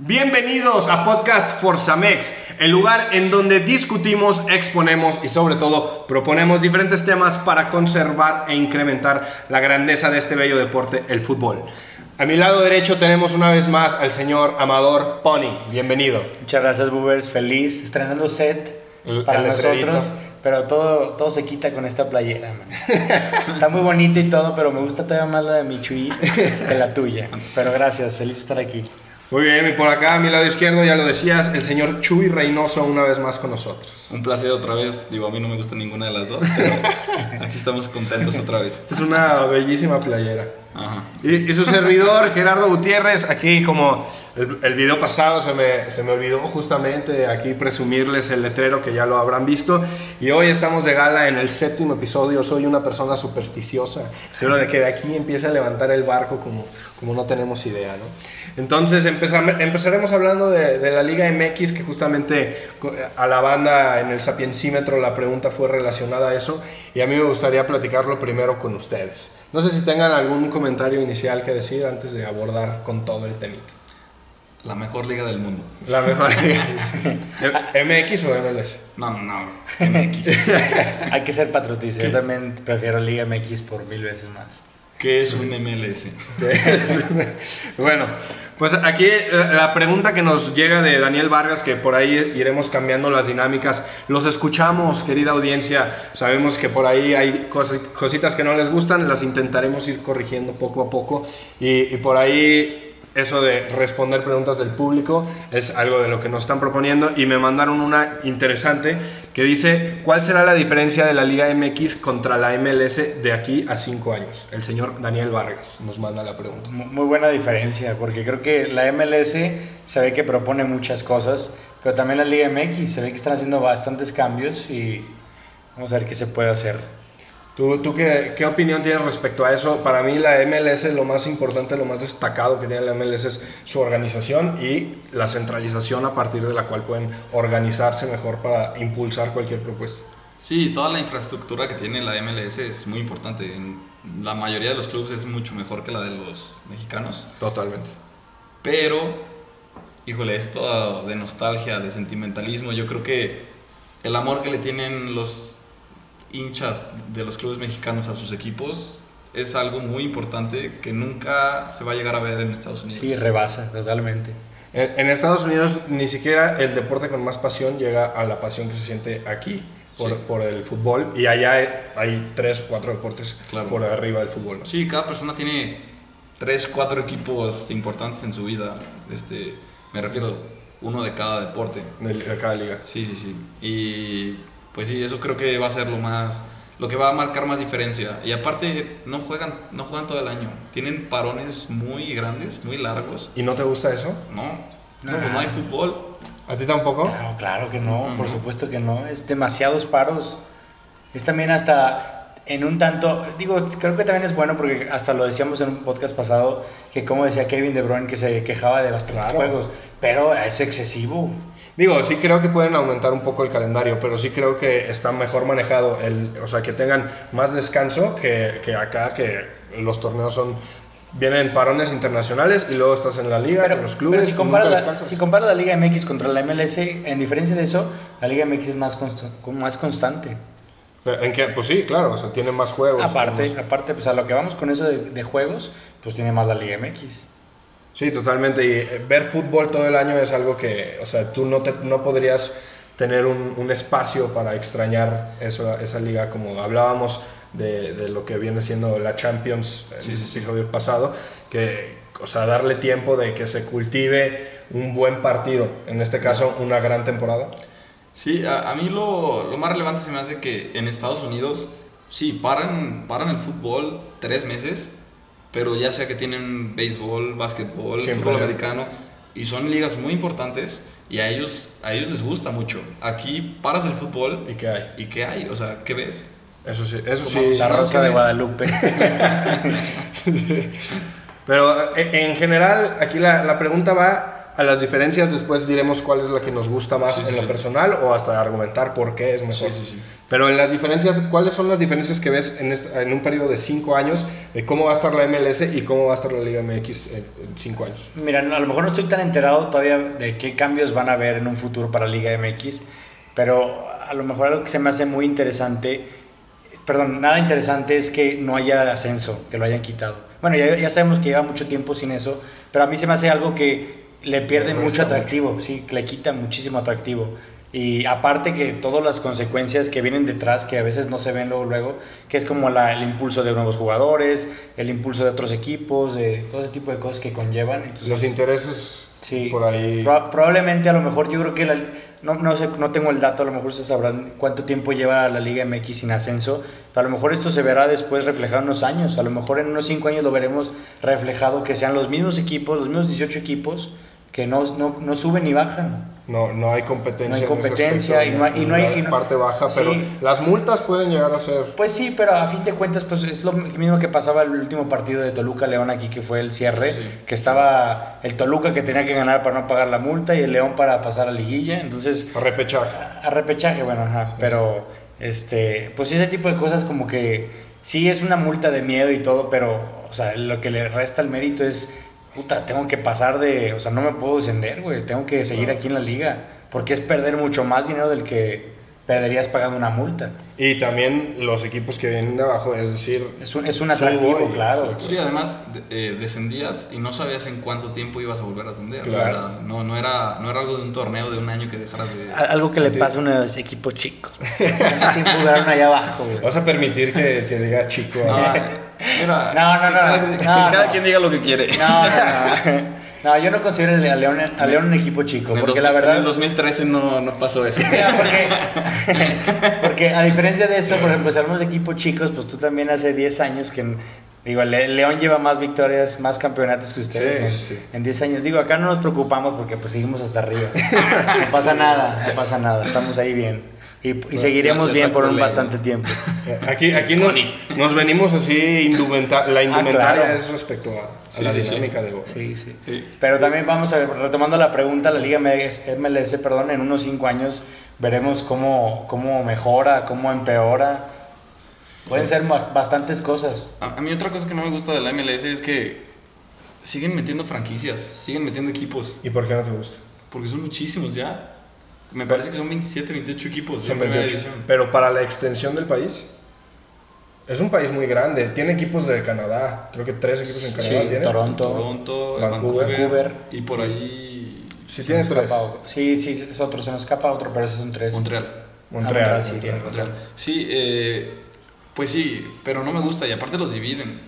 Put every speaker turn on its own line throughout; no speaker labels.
Bienvenidos a Podcast Forzamex, el lugar en donde discutimos, exponemos y sobre todo proponemos diferentes temas para conservar e incrementar la grandeza de este bello deporte, el fútbol. A mi lado derecho tenemos una vez más al señor Amador Pony. Bienvenido.
Muchas gracias, Boobers. Feliz estrenando set
El-
para
el letrerito.
nosotros. Pero todo, todo se quita con esta playera, man. Está muy bonito y todo, pero me gusta todavía más la de Michui que la tuya. Pero gracias, feliz estar aquí.
Muy bien, y por acá a mi lado izquierdo, ya lo decías, el señor Chuy Reynoso una vez más con nosotros.
Un placer otra vez. Digo, a mí no me gusta ninguna de las dos, pero aquí estamos contentos otra vez.
Es una bellísima playera.
Ajá.
Y, y su servidor, Gerardo Gutiérrez, aquí como el, el video pasado se me, se me olvidó justamente aquí presumirles el letrero que ya lo habrán visto. Y hoy estamos de gala en el séptimo episodio. Soy una persona supersticiosa. Seguro de que de aquí empiece a levantar el barco como, como no tenemos idea, ¿no? Entonces empezam- empezaremos hablando de, de la Liga MX, que justamente a la banda en el Sapiencímetro la pregunta fue relacionada a eso. Y a mí me gustaría platicarlo primero con ustedes. No sé si tengan algún comentario inicial que decir antes de abordar con todo el temita.
La mejor liga del mundo.
La mejor liga. ¿MX o MLS?
No, no, no. MX.
Hay que ser patriotista. Yo también prefiero Liga MX por mil veces más.
¿Qué es un MLS?
bueno, pues aquí eh, la pregunta que nos llega de Daniel Vargas, que por ahí iremos cambiando las dinámicas, los escuchamos, querida audiencia, sabemos que por ahí hay cositas que no les gustan, las intentaremos ir corrigiendo poco a poco. Y, y por ahí eso de responder preguntas del público es algo de lo que nos están proponiendo y me mandaron una interesante que dice, ¿cuál será la diferencia de la Liga MX contra la MLS de aquí a cinco años? El señor Daniel Vargas nos manda la pregunta.
Mu- Muy buena diferencia, porque creo que la MLS se ve que propone muchas cosas, pero también la Liga MX se ve que están haciendo bastantes cambios y vamos a ver qué se puede hacer.
¿Tú, tú qué, qué opinión tienes respecto a eso? Para mí la MLS lo más importante, lo más destacado que tiene la MLS es su organización y la centralización a partir de la cual pueden organizarse mejor para impulsar cualquier propuesta.
Sí, toda la infraestructura que tiene la MLS es muy importante. En la mayoría de los clubes es mucho mejor que la de los mexicanos.
Totalmente.
Pero, híjole, esto de nostalgia, de sentimentalismo, yo creo que el amor que le tienen los hinchas de los clubes mexicanos a sus equipos es algo muy importante que nunca se va a llegar a ver en Estados Unidos.
Sí, rebasa totalmente.
En, en Estados Unidos ni siquiera el deporte con más pasión llega a la pasión que se siente aquí por,
Sí.
por el fútbol y allá hay, tres o cuatro deportes
Claro.
por arriba del fútbol. ¿no?
Sí, cada persona tiene tres, cuatro equipos importantes en su vida. Este, me refiero uno de cada deporte.
De, de cada liga.
Sí, sí, sí. Y pues sí, eso creo que va a ser lo más lo que va a marcar más diferencia. Y aparte no juegan no juegan todo el año. Tienen parones muy grandes, muy largos.
¿Y no te gusta eso?
No. No, pues no hay fútbol.
¿A ti tampoco?
Claro, claro que no,
No,
por
no.
supuesto que no. Es demasiados paros. Es también hasta en un tanto, digo, creo que también es bueno porque hasta lo decíamos en un podcast pasado, que como decía Kevin De Bruyne que se quejaba de bastantes
Claro.
juegos, pero es excesivo.
Digo, sí creo que pueden aumentar un poco el calendario, pero sí creo que está mejor manejado, el, o sea, que tengan más descanso que, que acá, que los torneos son, vienen parones internacionales y luego estás en la liga,
Pero,
en los clubes,
pero si, comparas la, si comparas la Liga MX contra la MLS, en diferencia de eso, la Liga MX es más, consta- más constante.
¿En qué? Pues sí, claro, o sea, tiene más juegos.
Aparte,
más-
aparte, pues a lo que vamos con eso de, de juegos, pues tiene más la Liga MX.
Sí, totalmente. Y eh, ver fútbol todo el año es algo que, o sea, tú no, te, no podrías tener un, un espacio para extrañar eso, esa liga, como hablábamos de, de lo que viene siendo la Champions
Sí,
el
sí, sí.
episodio pasado, que, o sea, darle tiempo de que se cultive un buen partido, en este caso una gran temporada.
Sí, a, a mí lo, lo más relevante se me hace que en Estados Unidos, sí, paran, paran el fútbol tres meses, pero ya sea que tienen béisbol, básquetbol,
Siempre.
fútbol americano, y son ligas muy importantes y a ellos, a ellos les gusta mucho. Aquí paras el fútbol
¿Y qué hay?
y ¿qué hay? O sea, ¿qué ves?
Eso sí, eso sí.
La Rosa de Guadalupe.
Pero eh, en general, aquí la, la pregunta va a las diferencias, después diremos cuál es la que nos gusta más
Sí, sí,
en lo
sí.
personal o hasta argumentar por qué es mejor.
Sí, sí, sí.
Pero en las diferencias, ¿cuáles son las diferencias que ves en, este- en un periodo de 5 años de cómo va a estar la MLS y cómo va a estar la Liga MX en 5 años?
Mira, a lo mejor no estoy tan enterado todavía de qué cambios van a haber en un futuro para Liga MX, pero a lo mejor algo que se me hace muy interesante, perdón, nada interesante es que no haya ascenso, que lo hayan quitado. Bueno, ya, ya sabemos que lleva mucho tiempo sin eso, pero a mí se me hace algo que le pierde mucho atractivo, sí, que le quita muchísimo atractivo. Y aparte que todas las consecuencias que vienen detrás, que a veces no se ven luego, luego que es como la- el impulso de nuevos jugadores, el impulso de otros equipos, de todo ese tipo de cosas que conllevan. Entonces,
Los intereses
Sí,
por ahí.
Proba- probablemente a lo mejor yo creo que la- no, no sé, no tengo el dato, a lo mejor ustedes sabrán cuánto tiempo lleva la Liga MX sin ascenso, pero a lo mejor esto se verá después reflejado en unos años, a lo mejor en unos 5 años lo veremos reflejado que sean los mismos equipos, los mismos 18 equipos que no, no, no suben ni bajan.
No, no hay competencia.
No hay competencia y no hay- y no hay-
en la
y no-
parte baja,
Sí.
pero las multas pueden llegar a ser.
Pues sí, pero a fin de cuentas pues es lo mismo que pasaba el último partido de Toluca León aquí que fue el cierre,
Sí.
que estaba el Toluca que tenía que ganar para no pagar la multa y el León para pasar a liguilla, entonces
a repechaje.
A repechaje, bueno, ajá, pero este, pues ese tipo de cosas como que sí es una multa de miedo y todo, pero o sea, lo que le resta el mérito es puta, tengo que pasar de, o sea, no me puedo descender, güey, tengo que seguir aquí en la liga, porque es perder mucho más dinero del que perderías pagando una multa.
Y también los equipos que vienen de abajo, es decir,
Es un, es un atractivo,
y-
claro.
Sí, además de- eh, descendías y no sabías en cuánto tiempo ibas a volver a ascender.
Claro.
No, no, era, no era algo de un torneo de un año que dejaras de...
Algo que le pasa a unos equipos chicos. ¿Cuánto tiempo duraron allá abajo, güey?
vas a permitir que, que diga chico.
No,
¿no?
Mira,
No, no, no,
cada,
no,
que cada
no.
quien diga lo que quiere.
No, no, no. No, yo no considero a León, a León un equipo chico,
En
porque
dos-
la verdad...
En el 2013 no, no pasó eso.
Mira, porque, porque a diferencia de eso, por ejemplo, si hablamos de equipos chicos, pues tú también hace 10 años que, digo, Le- León lleva más victorias, más campeonatos que ustedes
Sí,
en,
sí.
en 10 años. Digo, acá no nos preocupamos porque pues seguimos hasta arriba. No pasa nada, no pasa nada, estamos ahí bien. Y, y seguiremos
ya- ya
bien por un
ley,
bastante tiempo.
Aquí, aquí no- nos venimos así, indumenta- la indumentaria
Ah, claro.
es respecto a, a
Sí,
la
sí, sí.
dinámica de
Sí, sí.
Sí.
Pero también vamos a ver, retomando la pregunta, la Liga MLS, perdón, en unos 5 años veremos cómo, cómo mejora, cómo empeora. Pueden ser bas- bastantes cosas.
A, a mí otra cosa que no me gusta de la MLS es que siguen metiendo franquicias, siguen metiendo equipos,
¿Y por qué no te gusta?
porque son muchísimos ya. Me parece que son 27, 28 equipos
Son
en primera
28.
división.
Pero para la extensión del país, es un país muy grande. Tiene equipos de Canadá. Creo que tres equipos en Canadá
Sí,
tiene.
Toronto.
Toronto,
Vancouver.
Y por ahí
Sí,
Se
tiene
nos
tres.
Sí, sí, es otro, se nos escapa otro, pero esos son tres.
Montreal.
Montreal.
Ah, Montreal, sí, tiene
Montreal. Sí, eh, pues sí, pero no me gusta y aparte los dividen.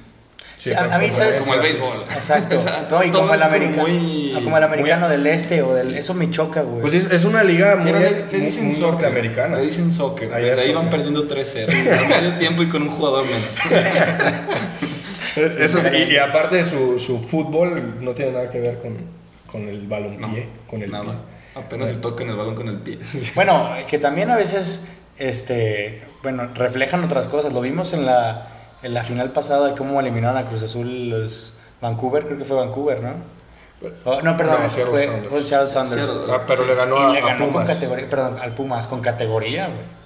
Sí, a- a mí,
como
¿sabes?
Como el béisbol.
Exacto.
O sea,
no, y como el,
como
americano,
muy-
como el americano del este o del... Eso me choca, güey.
Pues es, es una liga muy,
Mira, le, le
muy-
dicen
muy
soccer.
norteamericana.
Le dicen soccer.
Ahí
Desde
es
ahí van perdiendo 3-0. Al medio tiempo y con un jugador menos.
Es- Eso sí, y, y aparte su, su fútbol no tiene nada que ver con, con el balompié, con el
nada.
pie.
Apenas se tocan el balón con el pie.
Bueno, que también a veces, este, bueno, reflejan otras cosas. Lo vimos en la, en la final pasada de cómo eliminaron a Cruz Azul los Vancouver, creo que fue Vancouver, ¿no? Oh, no, perdón,
No,
fue, fue Sounders.
Seattle.
Ah, pero le ganó
y
a,
le
a
ganó con
Pumas.
categoría, perdón, al Pumas con categoría, güey.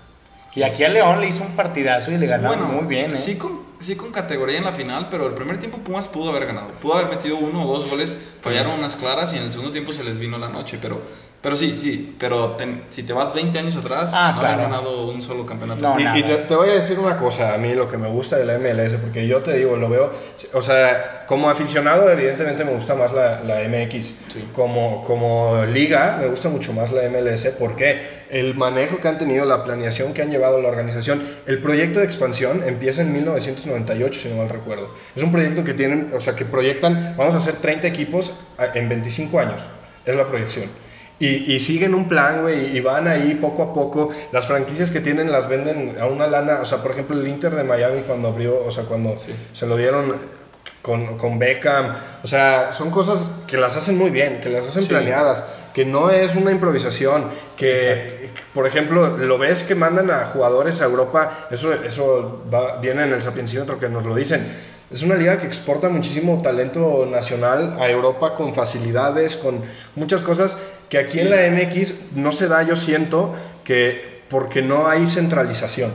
Y aquí a León le hizo un partidazo y le ganó muy bien, ¿eh?
sí, con, sí con categoría en la final, pero el primer tiempo Pumas pudo haber ganado. Pudo haber metido uno o dos goles, fallaron unas claras y en el segundo tiempo se les vino la noche. Pero, pero sí, sí, pero ten- si te vas 20 años atrás,
Ah,
no
claro.
habían ganado un solo campeonato.
No,
Y,
nada.
y te, te voy a decir una cosa, a mí lo que me gusta de la MLS, porque yo te digo, lo veo, o sea, como aficionado evidentemente me gusta más la, la MX,
Sí.
como, como liga me gusta mucho más la MLS, porque el manejo que han tenido, la planeación que han llevado la organización, el proyecto de expansión empieza en 1998, si no mal recuerdo. Es un proyecto que tienen, o sea, que proyectan, vamos a hacer 30 equipos en 25 años, es la proyección. Y, y siguen un plan, güey, y van ahí poco a poco. Las franquicias que tienen las venden a una lana. O sea, por ejemplo, el Inter de Miami cuando abrió, o sea, cuando se lo dieron con, con Beckham. O sea, son cosas que las hacen muy bien, que las hacen
Sí.
planeadas, que no es una improvisación. Que, por ejemplo, lo ves que mandan a jugadores a Europa, eso, eso va- viene en el sapiencímetro que nos lo dicen. es una liga que exporta muchísimo talento nacional a Europa con facilidades, con muchas cosas que aquí en la MX no se da, yo siento, que porque no hay centralización.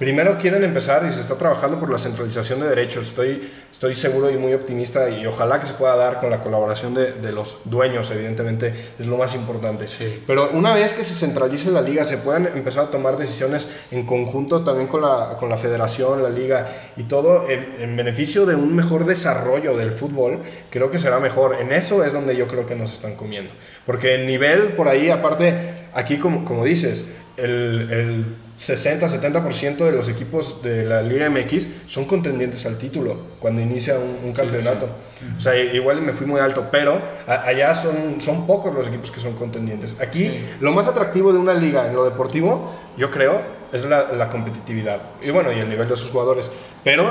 Primero quieren empezar y se está trabajando por la centralización de derechos. Estoy, estoy seguro y muy optimista y ojalá que se pueda dar con la colaboración de, de los dueños, evidentemente, es lo más importante.
Sí.
Pero una vez que se centralice la liga, se puedan empezar a tomar decisiones en conjunto también con la, con la federación, la liga y todo en, en beneficio de un mejor desarrollo del fútbol, creo que será mejor. En eso es donde yo creo que nos están comiendo. Porque el nivel por ahí, aparte, aquí como, como dices, el, el 60-70% de los equipos de la Liga MX son contendientes al título cuando inicia un, un campeonato. O sea, igual me fui muy alto, pero a- allá son, son pocos los equipos que son contendientes. Aquí lo más atractivo de una liga en lo deportivo, yo creo, es la, la competitividad. Y bueno, y el nivel de sus jugadores. Pero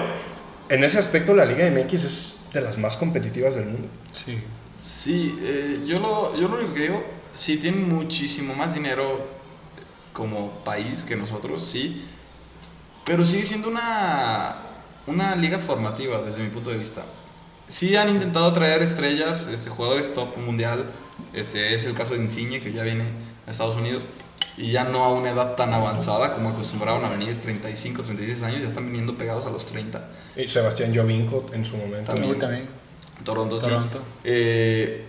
en ese aspecto la Liga MX es de las más competitivas del mundo.
Sí.
Sí, eh, yo, lo, yo lo único que digo, sí tienen muchísimo más dinero como país que nosotros, sí, pero sigue siendo una, una liga formativa desde mi punto de vista. Sí han intentado traer estrellas, este, jugadores top mundial, este, es el caso de Insigne que ya viene a Estados Unidos y ya no a una edad tan avanzada como acostumbraban a venir 35, 36 años, ya están viniendo pegados a los 30.
Y Sebastián Jovinko en su momento.
También.
También.
Toronto, sí.
Toronto.
Eh,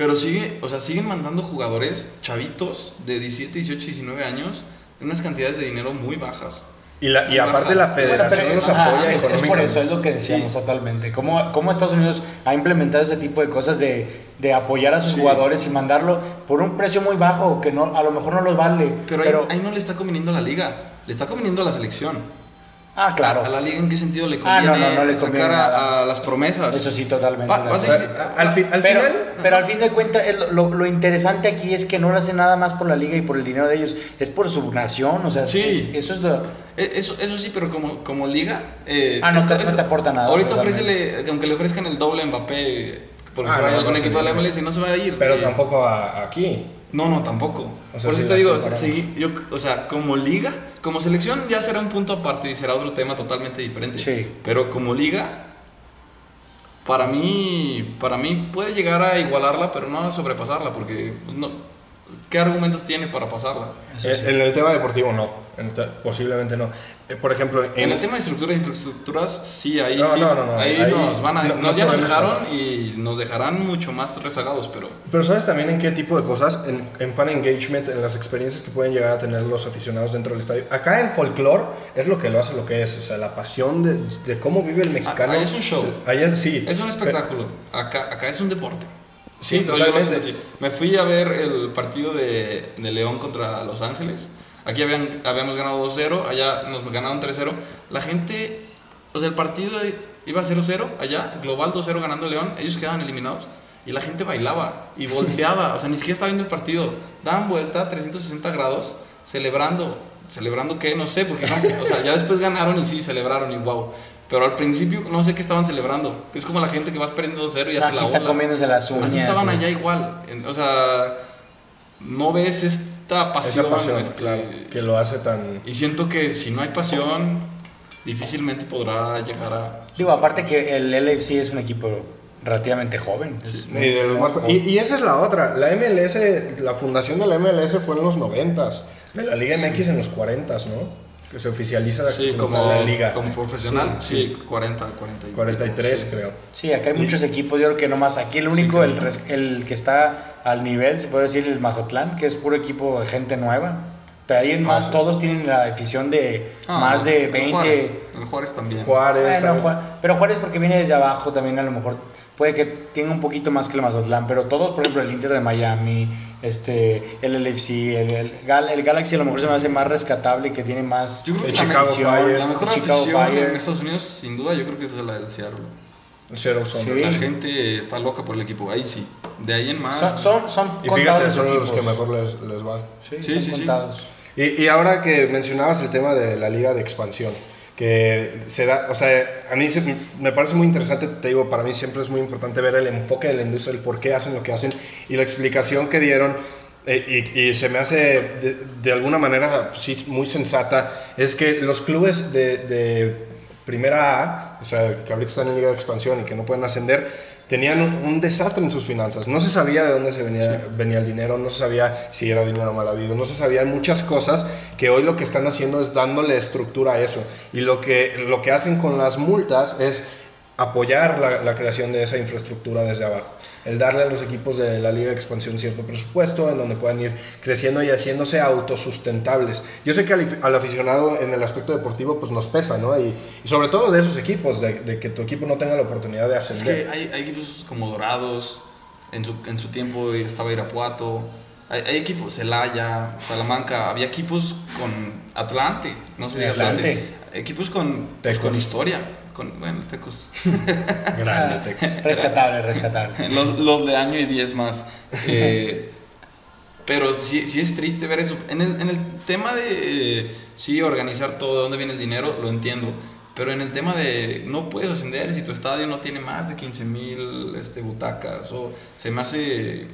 pero sigue, o sea, siguen mandando jugadores chavitos de 17, 18, 19 años en unas cantidades de dinero muy bajas.
Y, la, y aparte la
Bueno,
Bueno,
federación los
ajá,
apoya
es- es por eso, es lo que decíamos
Sí.
totalmente. ¿Cómo, ¿Cómo Estados Unidos ha implementado ese tipo de cosas de, de apoyar a sus
Sí.
jugadores y mandarlo por un precio muy bajo que no, a lo mejor no los vale?
Pero,
Pero,
ahí, ahí no le está conveniendo a la liga, le está conveniendo a la selección.
Ah, claro.
¿A, la liga en qué sentido le
Ah, no,
conviene
no, no le conviene
sacar a, a las promesas?
Eso sí, totalmente.
Va- va a
Al, fin- al
pero,
final,
pero al fin de cuentas, lo, lo interesante aquí es que no lo hacen nada más por la liga y por el dinero de ellos, es por su nación, o sea,
Sí.
es- eso es lo...
Eh, Eso, eso sí, pero como, como liga... eh,
Ah, no
esto-
te- no te aporta nada,
Ahorita ofrécele, aunque le ofrezcan el doble a Mbappé, porque
Ah,
se vaya algún
no,
equipo de la. MLS, no se va a ir.
pero
Eh,
tampoco a- aquí.
No, no, tampoco.
O sea,
Por
si
te digo, o sea,
comparamos.
sí, yo, o sea, como liga, como selección ya será un punto aparte y será otro tema totalmente diferente.
Sí.
Pero como liga, para mí, para mí puede llegar a igualarla, pero no a sobrepasarla, porque no, ¿qué argumentos tiene para pasarla?
sí.
En el tema deportivo no, En posiblemente no. Eh, Por ejemplo,
En el tema de estructuras e infraestructuras, sí, ahí
No,
sí.
no, no, no,
ahí,
ahí
nos van a.
no-
nos-
no
ya nos dejaron y nos dejarán mucho más rezagados, pero.
Pero sabes también en qué tipo de cosas, en, en fan engagement, en las experiencias que pueden llegar a tener los aficionados dentro del estadio. Acá el folclore es lo que lo hace lo que es, o sea, la pasión de, de cómo vive el mexicano.
ahí es un show.
Allá sí.
Es un espectáculo. Acá, acá es un deporte.
Sí,
Siento- yo lo siento así. Me fui a ver el partido de, de León contra Los Ángeles. Aquí habían, habíamos ganado 2-0, allá nos ganaron 3-0. La gente, o sea, el partido iba 0-0 allá, global 2-0 ganando León, ellos quedaban eliminados. Y la gente bailaba y volteaba, o sea, ni siquiera estaba viendo el partido. Daban vuelta 360 grados, celebrando. ¿Celebrando qué? No sé, porque no, o sea, ya después ganaron y sí, celebraron y wow. Pero al principio no sé qué estaban celebrando. Es como la gente que vas perdiendo 2-0 y hace la
está comiéndose las uñas.
Así estaban allá igual. O sea, no ves esta pasión.
Esa pasión,
este,
claro, que lo hace tan...
Y siento que si no hay pasión, difícilmente podrá llegar a.
Digo, aparte que el LFC es un equipo relativamente joven. es
Y,
muy-
de los más-
muy-
y- y esa es la otra. La MLS, la fundación de la MLS fue en los 90s. De la Liga MX en los 40s, ¿no? Que se oficializa
Sí,
como
como,
la Liga.
como profesional,
Sí,
sí, 40, 40. y-
43,
sí.
creo.
Sí, acá hay muchos equipos, yo creo que nomás aquí el único, el, res- el que está al nivel, se puede decir, el Mazatlán, que es puro equipo de gente nueva. De ahí en más,
sí.
todos tienen la afición de
Ah,
más de
el
20.
Juárez, el Juárez también.
Juárez.
Bueno,
también.
Juá- pero Juárez porque viene desde abajo también a lo mejor puede que tenga un poquito más que el Mazatlán, pero todos, por ejemplo, el Inter de Miami, este, el LFC, el, el, Gal- el Galaxy a lo mejor se me hace más rescatable y que tiene más
Yo creo que
El Chicago
afición,
Fire.
La mejor
Chicago
afición
Fire.
en Estados Unidos, sin duda, yo creo que es la del Seattle.
El Seattle Sounders.
Sí.
La gente está loca por el equipo, ahí sí. De ahí en más.
Son, son, son
Y
contados
fíjate,
los
son los
equipos.
que mejor les, les va.
Sí,
Sí,
son
sí, sí.
contados.
Y, y ahora que mencionabas el tema de la liga de expansión, que se da, o sea, a mí se- me parece muy interesante, te digo, para mí siempre es muy importante ver el enfoque de la industria, el por qué hacen lo que hacen y la explicación que dieron. eh, y, y se me hace de, de alguna manera sí muy sensata, es que los clubes de, de primera A, o sea, que ahorita están en Liga de Expansión y que no pueden ascender, tenían un, un desastre en sus finanzas. No se sabía de dónde se venía, venía el dinero, no se sabía si era dinero mal habido, no se sabían muchas cosas que hoy lo que están haciendo es dándole estructura a eso. Y lo que, lo que hacen con las multas es apoyar la, la creación de esa infraestructura desde abajo. El darle a los equipos de la Liga de Expansión cierto presupuesto en donde puedan ir creciendo y haciéndose autosustentables. Yo sé que al, al aficionado en el aspecto deportivo pues nos pesa, ¿no? Y, y sobre todo de esos equipos, de, de, que tu equipo no tenga la oportunidad de
Es
ascender.
que hay, hay equipos como Dorados, en su, en su tiempo estaba Irapuato, hay, hay equipos, Celaya, Salamanca, había equipos con Atlante, no diga Atlante.
Atlante.
equipos con, pues, con historia, con, bueno, Tecos,
Grande, Tecos.
Rescatable, rescatable.
los, los de año y 10 más. Eh, pero sí, sí es triste ver eso. En el, en el tema de, eh, sí, organizar todo, de dónde viene el dinero, lo entiendo. Pero en el tema de no puedes ascender si tu estadio no tiene más de 15 mil este, butacas, o se me hace,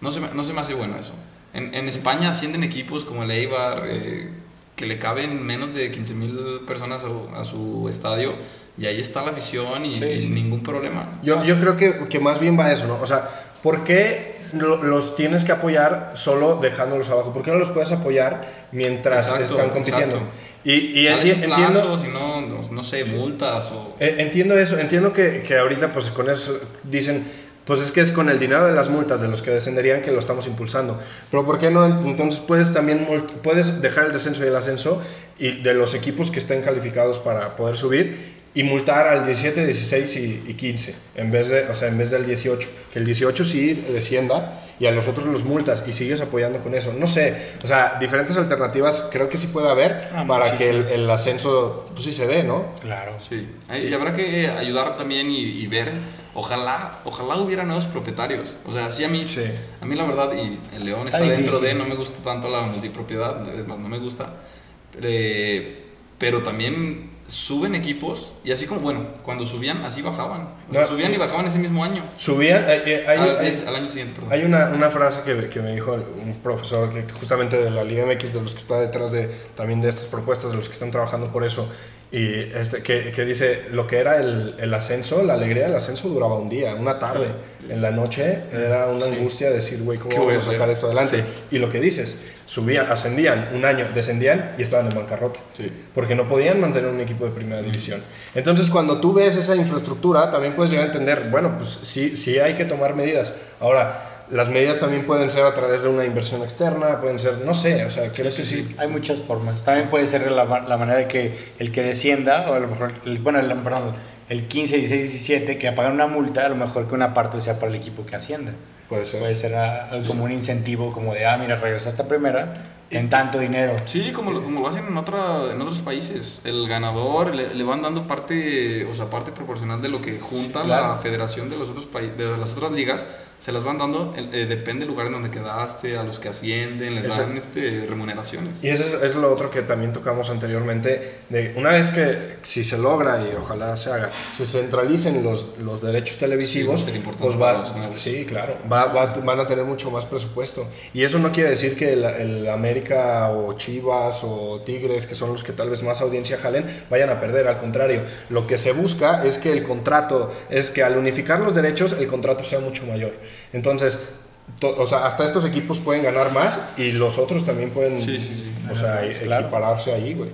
no se me, no se me hace bueno eso. En, en España ascienden equipos como el Eibar, eh, que le caben menos de 15 mil personas a, a su estadio, y ahí está la visión y,
Sí,
y
sí.
ningún problema.
Yo, yo creo que, que más bien va eso, ¿no? O sea, ¿por qué lo- los tienes que apoyar solo dejándolos abajo? ¿Por qué no los puedes apoyar mientras
Exacto,
están compitiendo?
exacto.
Y, y enti- entiendo,
plazo, si no, no, no sé, multas o...
eh, entiendo eso, entiendo que, que ahorita pues con eso dicen, pues es que es con el dinero de las multas de los que descenderían que lo estamos impulsando. Pero ¿por qué no? Entonces puedes también puedes dejar el descenso y el ascenso y de los equipos que estén calificados para poder subir y multar al 17, 16 y, y 15 en vez de, o sea, en vez del 18, que el 18 sí descienda y a los otros los multas y sigues apoyando con eso. No sé, o sea, diferentes alternativas creo que sí puede haber
Ah,
para que el, ascenso pues sí se dé, ¿no?
Claro.
Sí, y habrá que ayudar también y, y ver, ojalá, ojalá hubiera nuevos propietarios. O sea, sí a mí,
Sí.
a mí la verdad, y el León está, dentro de, no me gusta tanto la multipropiedad, es más, no me gusta. Eh, pero también suben equipos, y así como, bueno, cuando subían, así bajaban. O sea,
No,
subían y bajaban ese mismo año.
Subían, eh, eh, hay,
al,
hay-
es- al año siguiente, perdón.
hay una, una frase que, que me dijo un profesor que que justamente de la Liga MX, de los que está detrás de también de estas propuestas, de los que están trabajando por eso, y este, que, que dice, lo que era el, el ascenso, la alegría del ascenso duraba un día, una tarde. En la noche era una
Sí.
angustia decir, güey, ¿cómo
¿Qué
vamos a sacar esto adelante?
Sí.
Y lo que dices, subían, ascendían un año, descendían y estaban en bancarrota
Sí.
porque no podían mantener un equipo de primera división. Entonces, cuando tú ves esa infraestructura, también puedes llegar a entender, bueno, pues sí, sí hay que tomar medidas. Ahora, las medidas también pueden ser a través de una inversión externa, pueden ser, no sé, o sea, creo que sí.
Hay muchas formas. También puede ser la, la manera de que el que descienda, o a lo mejor, el, bueno, el, perdón, el 15, 16, 17, que pagan una multa, a lo mejor que una parte sea para el equipo que ascienda.
Puede ser.
Puede ser como un incentivo, como de, ah, mira, regresaste a primera en tanto dinero.
Sí, como lo, como lo hacen en, otra, en otros países. El ganador le, le van dando parte, o sea, parte proporcional de lo que junta la
Claro.
federación de los otros países, de las otras ligas, se las van dando, eh, depende del lugar en donde quedaste, a los que ascienden, les
Eso.
dan este, remuneraciones.
Y eso es, es lo otro que también tocamos anteriormente, de una vez que si se logra y ojalá se haga, se centralicen los, los derechos televisivos,
Sí,
pues va, sí, claro, va- va- van a tener mucho más presupuesto. Y eso no quiere decir que el, el América o Chivas o Tigres, que son los que tal vez más audiencia jalen, vayan a perder, al contrario, lo que se busca es que el contrato, es que al unificar los derechos, el contrato sea mucho mayor. Entonces, to- o sea, hasta estos equipos pueden ganar más y los otros también pueden
Sí, sí, sí.
o sea,
Claro,
e-
claro.
equipararse ahí, güey.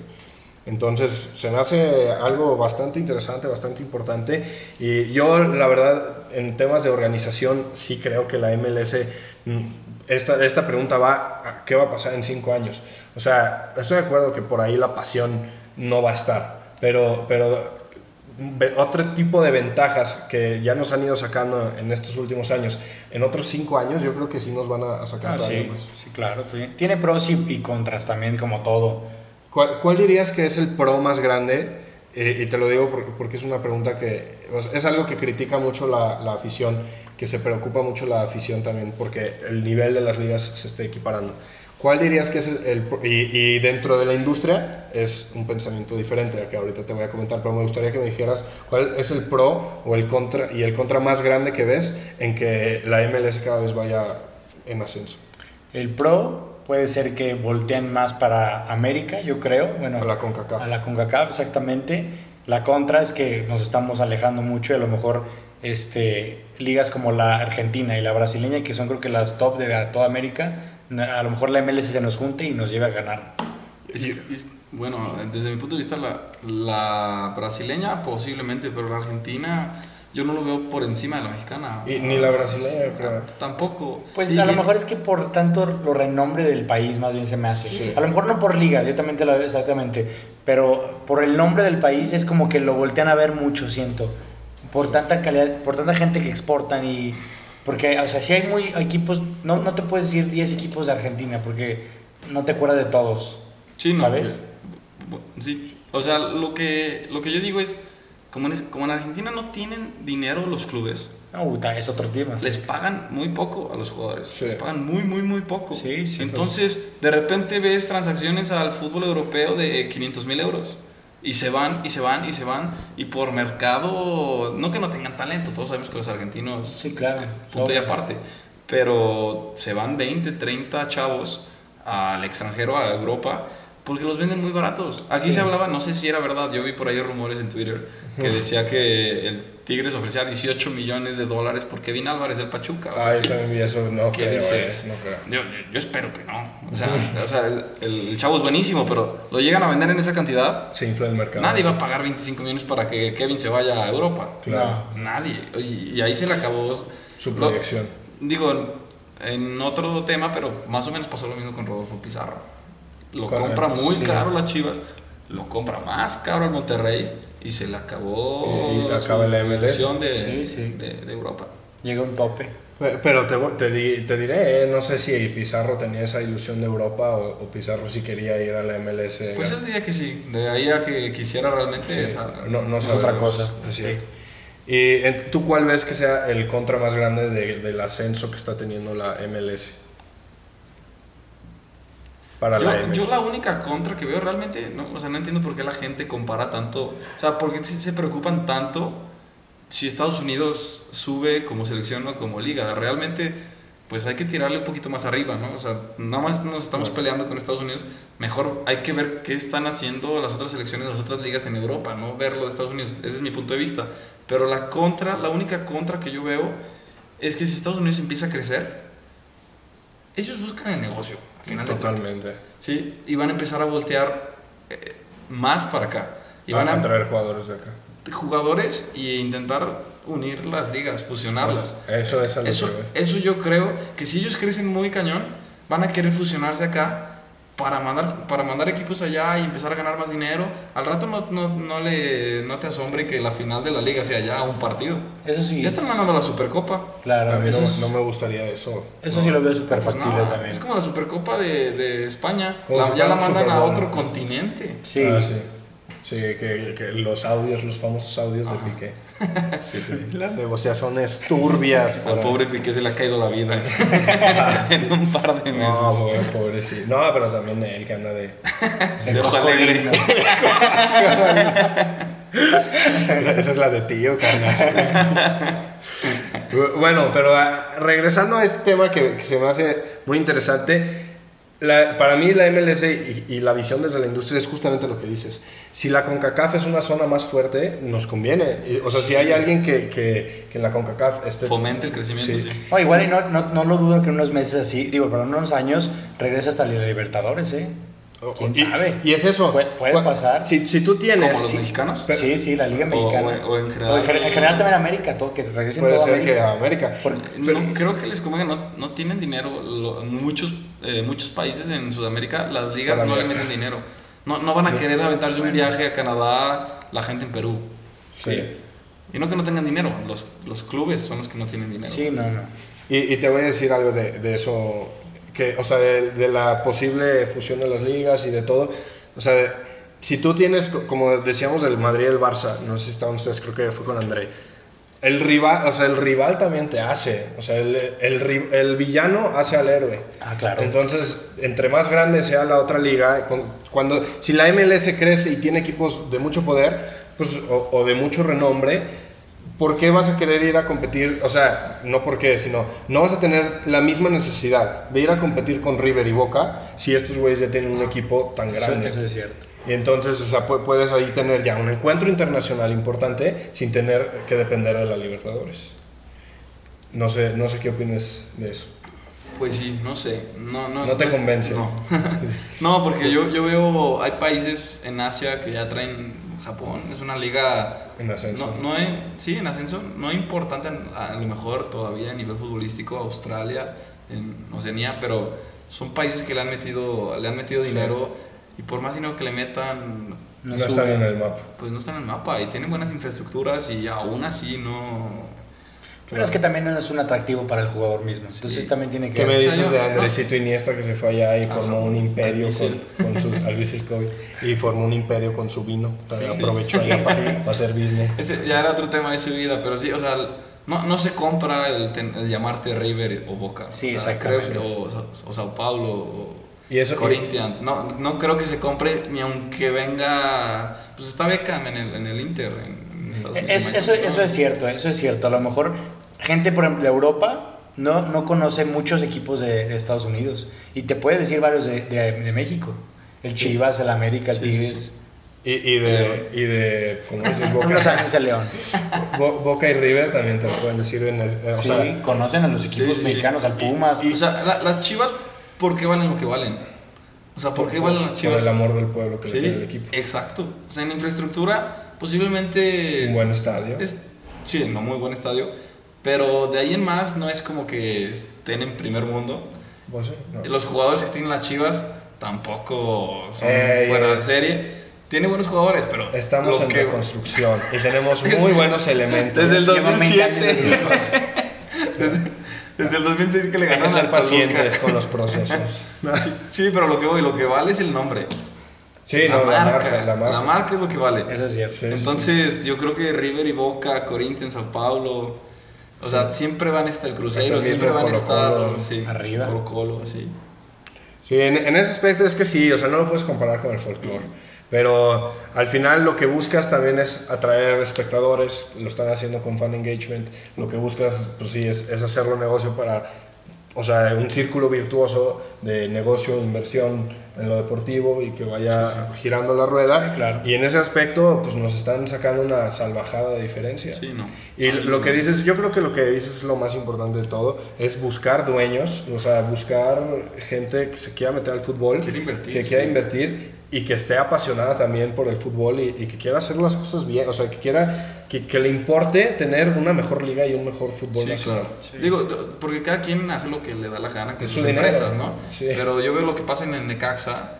Entonces, se me hace algo bastante interesante, bastante importante. Y yo, la verdad, en temas de organización, sí creo que la MLS, mm, esta, esta pregunta va, a ¿qué va a pasar en cinco años? O sea, estoy de acuerdo que por ahí la pasión no va a estar, pero, pero otro tipo de ventajas que ya nos han ido sacando en estos últimos años, en otros cinco años, yo creo que sí nos van a, sacar
Ah,
todavía
sí,
más.
sí, claro. Tiene- pros y, y contras también, como todo.
¿Cuál, cuál dirías que es el pro más grande? Eh, y te lo digo por- porque, es una pregunta que es algo que critica mucho la, la afición, que se preocupa mucho la afición también porque el nivel de las ligas se está equiparando. ¿Cuál dirías que es el, el pro- y, y dentro de la industria es un pensamiento diferente al que ahorita te voy a comentar, pero me gustaría que me dijeras cuál es el pro o el contra y el contra más grande que ves en que la MLS cada vez vaya en ascenso.
El pro puede ser que volteen más para América, yo creo. Bueno,
A la CONCACAF.
A la CONCACAF, exactamente. La contra es que nos estamos alejando mucho y a lo mejor este, ligas como la argentina y la brasileña, que son creo que las top de toda América, a lo mejor la MLS se nos junte y nos lleve a ganar.
Bueno, desde mi punto de vista, la, la brasileña posiblemente, pero la argentina yo no lo veo por encima de la mexicana.
Y ni la brasileña, yo creo.
Tampoco.
Pues a lo mejor es que por tanto lo renombre del país más bien se me hace.
Sí.
A lo mejor no por liga, yo también te lo veo exactamente, pero por el nombre del país es como que lo voltean a ver mucho, siento. Por tanta calidad, por tanta gente que exportan y porque o sea, si hay muy equipos, no, no te puedes decir 10 equipos de Argentina porque no te acuerdas de todos.
Sí, no,
¿Sabes?
Sí, o sea, lo que, lo que yo digo es, como en, como en Argentina no tienen dinero los clubes,
No, es otro tema.
les pagan muy poco a los jugadores.
Sí.
Les pagan muy, muy, muy poco.
Sí, sí,
Entonces, de repente ves transacciones al fútbol europeo de 500 mil euros. Y se van, y se van, y se van. Y por mercado, no que no tengan talento, todos sabemos que los argentinos,
Sí, claro.
este, punto y aparte. Pero se van 20, 30 chavos al extranjero, a Europa, porque los venden muy baratos. Aquí se hablaba, no sé si era verdad, yo vi por ahí rumores en Twitter que decía que el Tigres ofrecía 18 millones de dólares por Kevin Álvarez del Pachuca. O sea,
Ah, yo también vi eso, no
¿Qué
creo,
dices?
eh, no creo.
Yo, yo- yo espero que no. O sea, o sea, el, el- el chavo es buenísimo, pero lo llegan a vender en esa cantidad.
Se infla el mercado.
Nadie va a pagar 25 millones para que Kevin se vaya a Europa.
Claro.
Nadie. Y, y ahí se le acabó
Su
lo-
proyección.
digo, en otro tema, pero más o menos pasó lo mismo con Rodolfo Pizarro. Lo compra muy
sí.
caro las Chivas, lo compra más caro el Monterrey y se le acabó
Y- y acaba
su
el MLS.
proyección de,
Sí, sí.
de- de Europa.
Llega un tope.
Pe- Pero te, te, te diré, eh, no sé si Pizarro tenía esa ilusión de Europa o, o Pizarro sí quería ir a la MLS.
Pues él diría que sí, de ahí a que quisiera realmente
Sí,
esa...
no, no
es otra cosa.
Sí.
Sí.
¿Y tú cuál ves que sea el contra más grande de- del ascenso que está teniendo la MLS? Para la
Yo,
MLS.
yo la única contra que veo realmente, no, o sea, no entiendo por qué la gente compara tanto, o sea, por qué se preocupan tanto si Estados Unidos sube como selección o como liga. Realmente, pues hay que tirarle un poquito más arriba, ¿no? O sea, nada más nos estamos peleando con Estados Unidos. Mejor hay que ver qué están haciendo las otras selecciones, las otras ligas en Europa, ¿no? Verlo de Estados Unidos. Ese es mi punto de vista. Pero la contra, la única contra que yo veo es que si Estados Unidos empieza a crecer, ellos buscan el negocio. Al final de cuentas.
Totalmente.
Sí, y van a empezar a voltear eh, más para acá. Y
Y
van a
traer jugadores de acá.
Jugadores e intentar unir las ligas, fusionarlas.
Pues, eso es a lo
Eso,
que
eso yo creo que si ellos crecen muy cañón, van a querer fusionarse acá para mandar, para mandar equipos allá y empezar a ganar más dinero. Al rato no, no, no, le, no te asombre que la final de la liga sea ya un partido.
Eso sí.
Ya están mandando la Supercopa.
Claro,
a mí no,
es-
no me gustaría eso.
eso sí lo veo súper
Pues
factible
no,
también.
Es como la Supercopa de, de España. La-
si
ya la mandan a otro continente.
Sí.
Ah, sí. Sí, que, que los audios, los famosos audios de Piqué. Las negociaciones turbias.
Al pobre Piqué se le ha caído la vida en un par de meses.
No, pobre, pobre, sí. No, pero también él que anda de...
de ojo alegre.
Esa, es la de tío, carnal. bueno, pero ah, regresando a este tema que, que se me hace muy interesante, la- para mí la MLS y, y la visión desde la industria es justamente lo que dices. Si la CONCACAF es una zona más fuerte, nos conviene. O sea, si hay alguien que, que, que en la CONCACAF esté...
Fomente el crecimiento,
Sí.
sí.
No, igual y no, no, no lo dudo que en unos meses así, digo, pero en unos años regresa hasta la Libertadores, ¿eh? ¿Quién
y,
sabe?
Y es eso.
Puede- puede
Cu-
pasar.
Si, si tú tienes...
Como los
sí,
mexicanos.
pero-
sí, sí, la Liga
o-
Mexicana.
o en general.
en gen- en general también América, todo, que regresen
Puede ser
América.
que a América.
Porque-
No,
sí,
creo que les convenga, no, no tienen dinero. Lo- muchos, eh, muchos países en Sudamérica, las ligas
Para
no le meten dinero. No, no van a querer aventarse un viaje a Canadá, la gente en Perú.
Sí.
Y no que no tengan dinero, los, los clubes son los que no tienen dinero.
Sí, no, no.
Y, y te voy a decir algo de, de eso, que, o sea, de, de la posible fusión de las ligas y de todo. O sea, de- si tú tienes, co- como decíamos del Madrid y el Barça, no sé si estaban ustedes, creo que fue con André. El rival, o sea, el rival también te hace. O sea, el, el, el villano hace al héroe.
Ah, claro.
Entonces, entre más grande sea la otra liga, cuando, si la MLS crece y tiene equipos de mucho poder pues, o, o de mucho renombre, ¿por qué vas a querer ir a competir? O sea, no por qué, sino no vas a tener la misma necesidad de ir a competir con River y Boca si estos güeyes ya tienen un equipo tan grande.
eso es cierto.
Y entonces, o sea, pu- puedes ahí tener ya un encuentro internacional importante sin tener que depender de la Libertadores. No sé, no sé qué opinas de eso.
Pues sí, no sé. No, no,
No te convence.
No, no porque yo, yo veo, hay países en Asia que ya traen Japón, es una liga...
En ascenso.
No, no es, sí, en ascenso, no importante a, lo mejor todavía a nivel futbolístico, Australia, en Oceanía, pero son países que le han metido, le han metido dinero y por más dinero que le metan,
No,
No
están en el mapa.
pues no están en el mapa y tienen buenas infraestructuras y aún así no...
Pero es que también no es un atractivo para el jugador mismo. Entonces
Sí.
también tiene que...
¿Qué me
o sea,
dices de Andresito Iniesta que se fue allá y
Ajá.
formó un imperio
Al
con, con sus al Kobe, y formó un imperio con su vino?
Sí,
aprovechó
sí.
allá para,
Sí.
para hacer business.
Ese ya era otro tema de su vida, pero sí, o sea, no, no se compra el, ten- el llamarte River o Boca.
Sí,
o sea, creo
exactamente.
que, o, o Sao Paulo o
Y eso-
Corinthians. No, no creo que se compre ni aunque venga. Pues está Beckham en el, en el Inter. En, en Estados Unidos.
Es- eso, eso es cierto, eso es cierto. A lo mejor gente, por ejemplo, de Europa no, no conoce muchos equipos de, de Estados Unidos. Y te puede decir varios de, de- de México. El Chivas, el América, el
Sí, sí,
Tigres.
sí.
Y, y de, y de, como dices, Boca,
el León.
Bo- Boca y River también te lo pueden decir en el... eh, o
Sí,
sea,
conocen a los equipos
sí, sí.
mexicanos, al Pumas.
O sea, la- las chivas, ¿por qué valen lo que valen? O sea, ¿por qué valen las
por
chivas?
el amor del pueblo que le
Sí,
tiene el equipo.
exacto. O sea, en infraestructura, posiblemente.
Un buen estadio.
Es, sí, no muy buen estadio. Pero de ahí en más no es como que estén en primer mundo.
¿Vos sí? No.
Los jugadores que tienen las chivas tampoco son fuera de serie. Tiene buenos jugadores, pero.
Estamos en
que-
reconstrucción y tenemos muy buenos elementos.
Desde el
Llevan 20 años
2007.
así.
desde, desde el 2006 que le
Hay que ser pacientes con los procesos.
Sí, sí, pero lo que voy, lo que vale es el nombre.
Sí,
la,
no,
marca,
la marca.
La marca es lo que vale.
Eso es cierto.
Sí, sí,
Entonces, yo creo que River y Boca, Corinthians, Sao Paulo, o sea, siempre van a estar el Cruzeiro,
el
siempre van a estar sí,
arriba.
Colo Colo, sí.
Sí, en, en ese aspecto es que sí, o sea, no lo puedes comparar con el folclore. Pero al final lo que buscas también es atraer espectadores, lo están haciendo con fan engagement. Lo que buscas, pues sí, es, es hacerlo negocio para, o sea, un círculo virtuoso de negocio, inversión en lo deportivo y que vaya girando la rueda.
Sí, claro.
Y en ese aspecto, pues nos están sacando una salvajada de diferencia.
Sí, no.
Y lo que dices, yo creo que lo que dices es lo más importante de todo, es buscar dueños, o sea, buscar gente que se quiera meter al fútbol,
Quiere invertir,
que quiera
sí.
invertir y que esté apasionada también por el fútbol y, y que quiera hacer las cosas bien, o sea, que quiera, que, que le importe tener una mejor liga y un mejor fútbol
Sí,
nacional.
claro. Digo, d- porque cada quien hace lo que le da la gana con
Es
sus
dinero,
empresas, ¿no?
sí.
Pero yo veo lo que pasa en el Necaxa.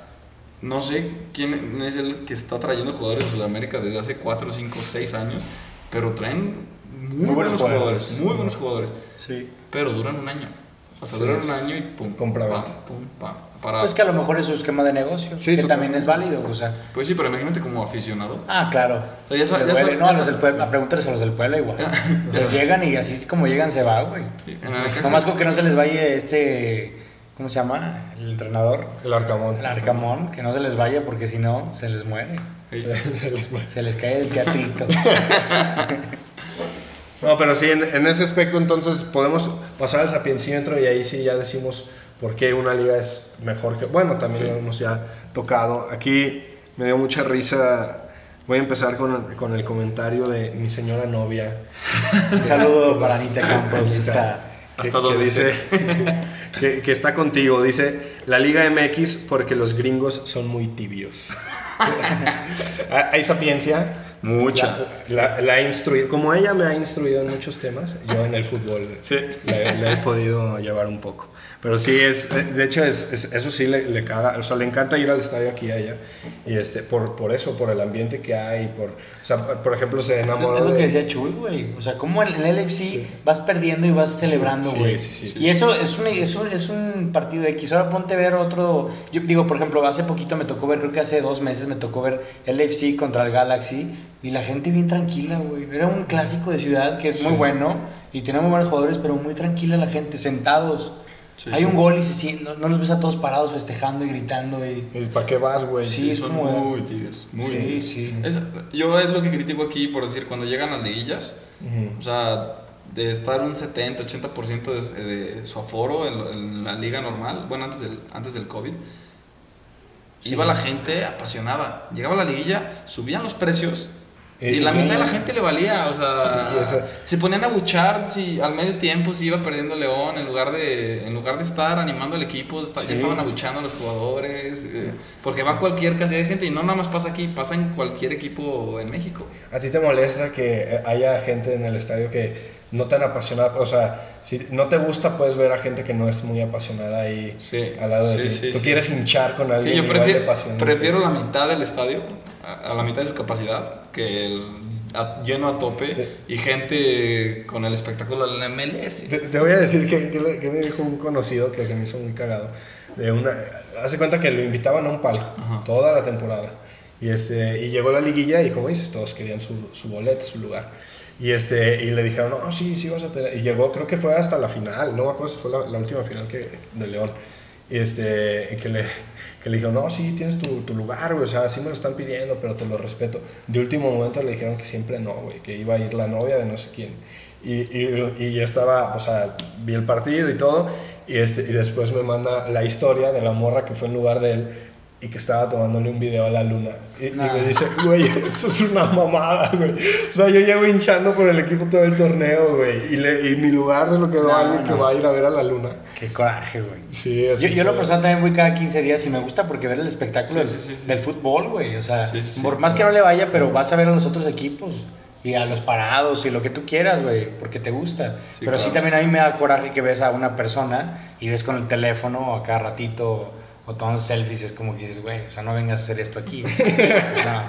No sé quién es el que está trayendo jugadores de Sudamérica desde hace 4, 5, 6 años, pero traen muy,
Muy
buenos
buenos
jugadores,
jugadores.
muy buenos jugadores,
Sí.
pero duran un año. O sea,
Sí,
duran un año y pum,
compra-venta.
pam, pum, pam. Para,
Pues que a lo mejor es su esquema de negocio,
Sí,
que también es válido, o sea.
pues sí, pero imagínate como aficionado.
Ah, claro.
O sea, ya ya
no, a los del pueblo, a preguntarles a los del pueblo igual. Les llegan y así como llegan se va, güey.
Sí, Necaxa-
Nomás con que no se les vaya este, ¿cómo se llama? El entrenador.
El Arcamón.
El arcamón, que no se les vaya porque si no, se les muere.
Sí.
Se les va.
Se les cae el teatrito.
No, pero sí, en, en ese aspecto entonces podemos pasar al sapiencímetro y ahí sí ya decimos por qué una liga es mejor que... Bueno, también lo hemos ya tocado. Aquí me dio mucha risa. Voy a empezar con, con el comentario de mi señora novia.
Un saludo para Anita Campos. Está,
que,
Hasta
que
donde
dice que, que está contigo. Dice, la Liga MX porque los gringos son muy tibios. ¿Hay sapiencia?
Mucha.
La, la- la he instruido, como ella me ha instruido en muchos temas, yo en el fútbol
Sí.
le, le he podido llevar un poco. Pero sí, es, de hecho, es, es- eso sí le, le caga, o sea, le encanta ir al estadio aquí a ella. Y este, por, por eso, por el ambiente que hay, por, o sea, por ejemplo, se enamoró
es lo
de-
que decía Chuy, güey. O sea, como en el LFC vas perdiendo y vas celebrando,
Sí,
güey.
sí, sí.
Y eso es un, es, un, es un partido X. Ahora ponte a ver otro. Yo digo, por ejemplo, hace poquito me tocó ver, creo que hace dos meses me tocó ver LFC contra el Galaxy. Y la gente bien tranquila, güey. Era un clásico de ciudad que es muy
Sí.
bueno. Y tiene muy buenos jugadores, pero muy tranquila la gente, sentados.
Sí.
Hay un gol y se sienten- no, no los ves a todos parados festejando y gritando. Y...
el ¿Para qué vas, güey?
Sí, es como-
muy tibios, muy
Sí,
tibios.
sí.
Es- yo es lo que critico aquí, por decir, cuando llegan las liguillas,
Ujú.
o sea, de estar un 70, 80% de, de su aforo en, en la liga normal, bueno, antes del, antes del COVID, iba la gente apasionada. Llegaba la liguilla, subían los precios
Y
la mitad de la gente le valía, o sea,
Sí, o sea-
se ponían a buchar si al medio tiempo se iba perdiendo León en lugar de en lugar de estar animando al equipo,
Sí.
ya estaban abuchando a los jugadores, eh, porque va cualquier cantidad de gente y no nada más pasa aquí, pasa en cualquier equipo en México.
¿A ti te molesta que haya gente en el estadio que no tan apasionada? O sea, si no te gusta, puedes ver a gente que no es muy apasionada ahí
Sí,
al lado de
sí,
ti.
sí,
Tú quieres hinchar con alguien
yo
igual de
prefiero,
apasionado.
prefiero la mitad del estadio, a, a la mitad de su capacidad, que el a- lleno a tope
Te-
y gente con el espectáculo del MLS.
Te, te voy a decir que, que le- que me dijo un conocido que se me hizo muy cagado. De una, hace cuenta que lo invitaban a un palco
Ajá.
toda la temporada. Y, este, y llegó la liguilla y como dices, todos querían su, su boleto, su lugar. Y, este, y le dijeron, no, sí, sí vas a tener. Y llegó, creo que fue hasta la final, no me acuerdo si fue la, la última final que, de León. Y este, que, le, que le dijeron, no, sí, tienes tu, tu lugar, güey, o sea, sí me lo están pidiendo, pero te lo respeto. De último momento le dijeron que siempre no, güey, que iba a ir la novia de no sé quién. Y, y, y estaba, o sea, vi el partido y todo, y, este, y después me manda la historia de la morra que fue en lugar de él y que estaba tomándole un video a la luna. Y, y
Nah.
me dice, güey, esto es una mamada, güey. O sea, yo llevo hinchando por el equipo todo el torneo, güey, y, le- y mi lugar se lo quedó
No,
a alguien que
no.
va a ir a ver a la luna.
Qué coraje, güey.
Sí,
Yo, yo lo personal también voy cada 15 días y me gusta porque ver el espectáculo
Sí,
del,
sí, sí, sí.
del fútbol, güey. O sea,
Sí, sí, sí.
por más que no le vaya, pero vas a ver a los otros equipos y a los parados y lo que tú quieras, güey, porque te gusta.
Sí,
pero sí
claro.
también a mí me da coraje que ves a una persona y ves con el teléfono a cada ratito o tomando selfies. Es como que dices, güey, o sea, no vengas a hacer esto aquí. no,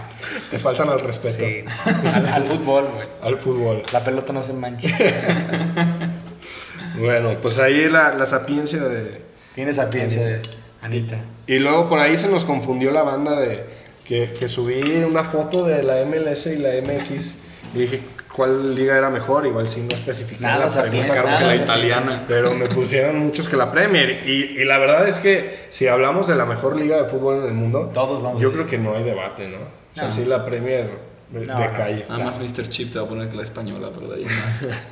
Te faltan al respeto
sí, al, al fútbol, güey.
al fútbol.
La pelota no se mancha.
Bueno, pues ahí la, la sapiencia de...
Tienes sapiencia de Anita.
Y luego por ahí se nos confundió la banda de que, que subí una foto de la MLS y la MX y dije cuál liga era mejor, igual sin no
nada
que la
italiana.
Pero me pusieron muchos que la Premier. Y, y la verdad es que si hablamos de la mejor liga de fútbol en el mundo,
Todos vamos
yo creo que no hay debate, ¿no? O sea,
No.
sí la Premier de,
No,
de
no.
calle.
Nada más Mr. Chip te va a poner que la española, pero de ahí más.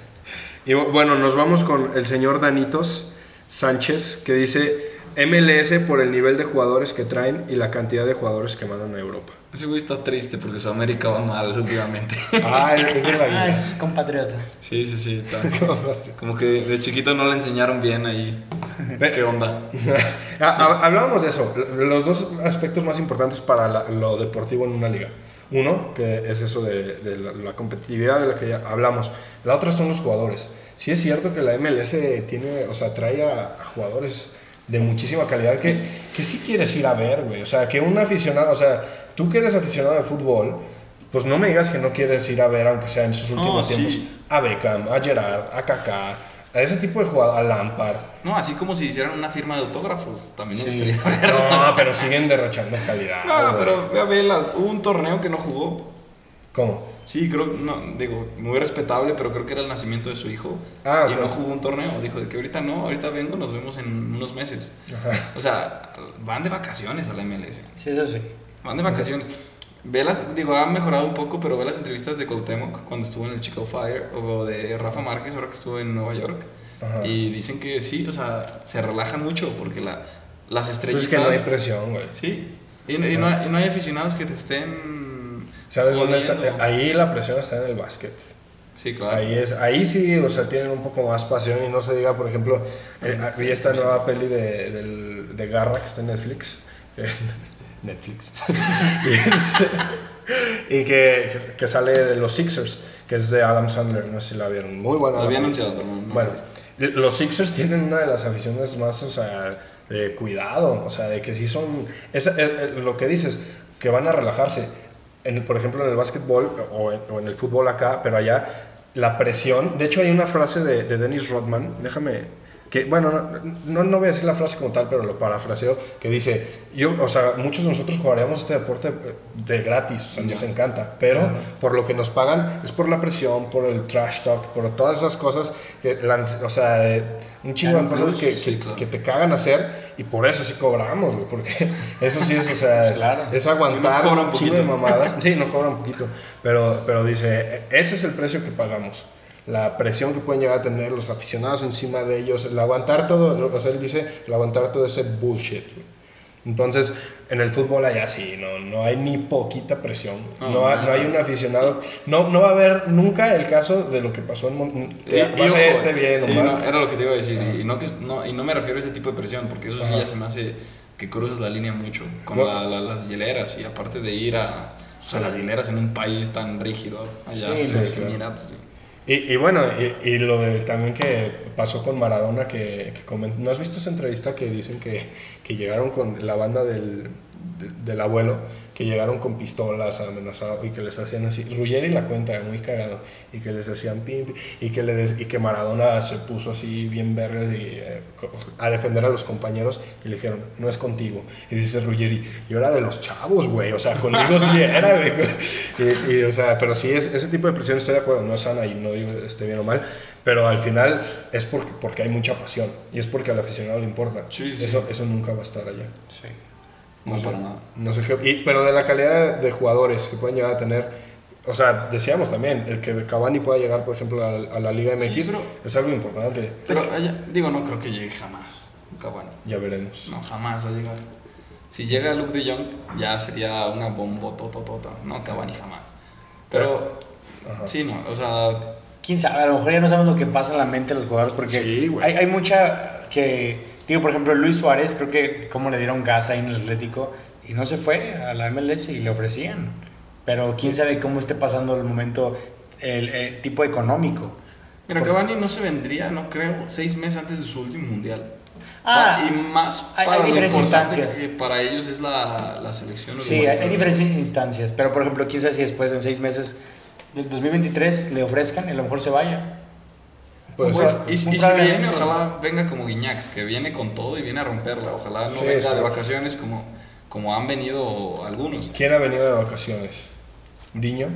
Y bu- bueno, nos vamos con el señor Danitos Sánchez, que dice MLS por el nivel de jugadores que traen y la cantidad de jugadores que mandan a Europa.
Ese güey está triste porque Sudamérica va mal últimamente.
Ah, es de la
Ah,
liga.
es compatriota.
Sí, sí, sí. está. Como que de chiquito no le enseñaron bien ahí. ¿Qué onda?
Ah, ah, Hablábamos de eso, los dos aspectos más importantes para la- lo deportivo en una liga. Uno, que es eso de, de la, la competitividad de la que ya hablamos. La otra son los jugadores. Sí es cierto que la MLS tiene, o sea, trae a, a jugadores de muchísima calidad que, que sí quieres ir a ver, güey. O sea, que un aficionado, o sea, tú que eres aficionado de fútbol, pues no me digas que no quieres ir a ver, aunque sea en sus últimos
No, sí.
tiempos, a Beckham, a Gerard, a Kaká, a ese tipo de jugadores, a Lampard.
No, así como si hicieran una firma de autógrafos. También me
Sí.
gustaría ver.
No, pero siguen derrochando calidad.
No, pero ve a Vela, hubo un torneo que no jugó.
¿Cómo?
Sí, creo, no, digo, muy respetable, pero creo que era el nacimiento de su hijo.
Ah,
y
ok.
no jugó un torneo. Dijo de que ahorita no, ahorita vengo, nos vemos en unos meses.
Ajá.
O sea, van de vacaciones a la MLS.
Sí, eso sí.
Van de vacaciones. Ve las, digo, ha mejorado un poco, pero ve las entrevistas de Cuauhtémoc cuando estuvo en el Chicago Fire o de Rafa Márquez ahora que estuvo en Nueva York.
Ajá.
Y dicen que sí, o sea, se relajan mucho porque la, las
Pues
estrellitas...
es que no hay presión, güey.
Sí. Y, no- y no, hay, y no hay aficionados que te estén...
¿Sabes dónde está? Ahí la presión está en el básquet.
Sí, claro.
Ahí, es, ahí sí, o sea, tienen un poco más pasión y no se diga, por ejemplo, eh, vi esta nueva peli de, del- de Garra que está en Netflix. Netflix. y que, que sale de los Sixers, que es de Adam Sandler, no sé si la vieron. Muy buena. La
había anunciado, pero no, no
Bueno, los Sixers tienen una de las aficiones más, o sea, de cuidado, o sea, de que sí son, es eh, eh, lo que dices, que van a relajarse. En, el- por ejemplo, en el básquetbol o en, o en el fútbol acá, pero allá la presión, de hecho hay una frase de, de Dennis Rodman, déjame, que bueno, no, no, no voy a decir la frase como tal, pero lo parafraseo, que dice, yo, o sea, muchos de nosotros jugaríamos este deporte eh, de gratis, o sea, nos encanta, pero por lo que nos pagan es por la presión, por el trash talk, por todas esas cosas, que, la- o sea, eh, un chingo de cosas que,
sí,
que-
claro.
que te cagan hacer y por eso sí cobramos, güey, porque eso sí es, o sea,
Claro.
es aguantar
no
un chingo de mamadas. Sí, no cobran poquito, pero, pero dice, ese es el precio que pagamos. La presión que pueden llegar a tener los aficionados encima de ellos, el aguantar todo, o sea, él dice, el aguantar todo ese bullshit. Entonces, en el fútbol allá sí, no, no hay ni poquita presión. No,
No,
hay,
nada.
no hay un aficionado. No, no va a haber nunca el caso de lo que pasó en Mon-
Y-
que
y ojo,
este bien
sí, no, era lo que te iba a decir. Y, no, que, no, y no me refiero a ese tipo de presión, porque eso sí ya se me hace que cruzas la línea mucho con
No.
la- la- las hieleras. Y aparte de ir a, o sea, las hieleras en un país tan rígido allá,
Sí,
en
sí, claro.
Emiratos.
Y, bueno, y, lo de, también que pasó con Maradona, que, que ¿no has visto esa entrevista que dicen que, que llegaron con la banda del, de- del abuelo, que llegaron con pistolas amenazados y que les hacían así, Ruggeri la cuenta, muy cagado, y que les hacían pim, pim, y que, le des- y que Maradona se puso así bien verga y, eh, a defender a los compañeros y le dijeron, no es contigo. Y dice Ruggeri, yo era de los chavos, güey, o sea, conmigo sí era, güey. Y, y, o sea, pero sí, es, ese tipo de presión estoy de acuerdo, no es sana y no digo esté bien o mal, pero al final es porque, porque hay mucha pasión y es porque al aficionado le importa.
Sí, sí.
Eso, eso nunca va a estar allá.
Sí.
No,
sé,
para nada.
No sé qué, y- pero de la calidad de jugadores que pueden llegar a tener, o sea, decíamos también, el que Cavani pueda llegar, por ejemplo, a, a la Liga MX
Sí, pero-
es algo importante.
Pero allá- digo, no creo que llegue jamás Cavani.
Ya veremos.
No, jamás va a llegar. Si llega Luke de Jong, ya sería una bombotototota. No, Cavani jamás. Pero,
Ajá.
sí, no, o sea,
quién sabe, a lo mejor ya no sabemos lo que pasa en la mente de los jugadores porque
Sí,
hay, hay mucha que, digo, por ejemplo, Luis Suárez, creo que como le dieron gas ahí en el Atlético y no se fue a la MLS y le ofrecían. Pero quién sabe cómo esté pasando el momento, el, el tipo económico.
Mira,
Por-
Cavani no se vendría, no creo, seis meses antes de su último mundial.
Ah,
Pa- y más
hay-
para
hay diferentes instancias.
que para ellos es la, la selección.
Sí, hay, hay diferentes instancias, pero por ejemplo, quién sabe si después en seis meses del 2023 le ofrezcan y a lo mejor se vaya.
Pues,
Pues, y, y si viene, ojalá venga como Guiñac, que viene con todo y viene a romperla. Ojalá no
Sí,
venga
sí.
de vacaciones como, como han venido algunos.
¿Quién ha venido de vacaciones? ¿Diño?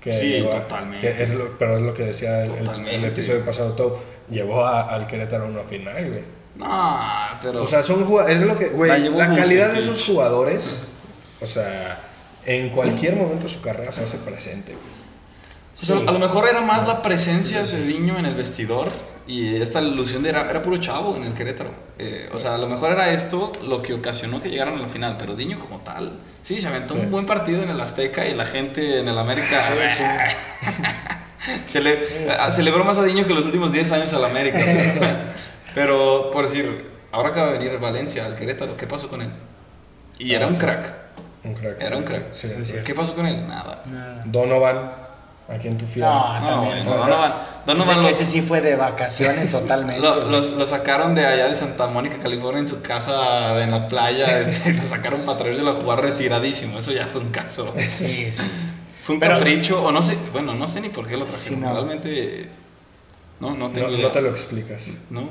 Que
Sí, totalmente.
que es lo- pero es lo que decía el, el- episodio pasado, todo. Llevó a- al Querétaro a una final, güey.
No, pero.
O sea, son jugadores. Es lo que, güey,
La
la, calidad de esos jugadores, o sea, en cualquier momento de su carrera se hace presente, güey.
O sea,
Sí.
a lo mejor era más la presencia de Diño en el vestidor y esta ilusión de era, era puro chavo en el Querétaro. Eh, o sea, a lo mejor era esto lo que ocasionó que llegaran a la final, pero Diño como tal, sí, se aventó
Sí.
un buen partido en el Azteca y la gente en el América se le, celebró más a Diño que los últimos 10 años al América. pero, por decir, ahora acaba de venir Valencia al Querétaro, ¿qué pasó con él? Y era
Ah,
un
sí.
crack.
Un crack.
Era un
sí,
crack.
sí,
Sí,
sí.
sí.
¿Qué pasó con él? Nada.
Donovan, aquí en tu fiel.
No,
No,
también.
bueno, Donovan, Donovan
ese,
lo-
ese sí fue de vacaciones totalmente.
Lo,
güey.
los- lo sacaron de allá de Santa Mónica, California, en su casa en la playa. Este, lo sacaron para traérselo a jugar retiradísimo. Eso ya fue un caso.
Sí, sí.
Fue un
Pero-
capricho, o no sé, bueno, no sé ni por qué lo trajeron.
Sí, no.
Realmente, no, no tengo
no,
idea.
no te lo explicas.
¿No?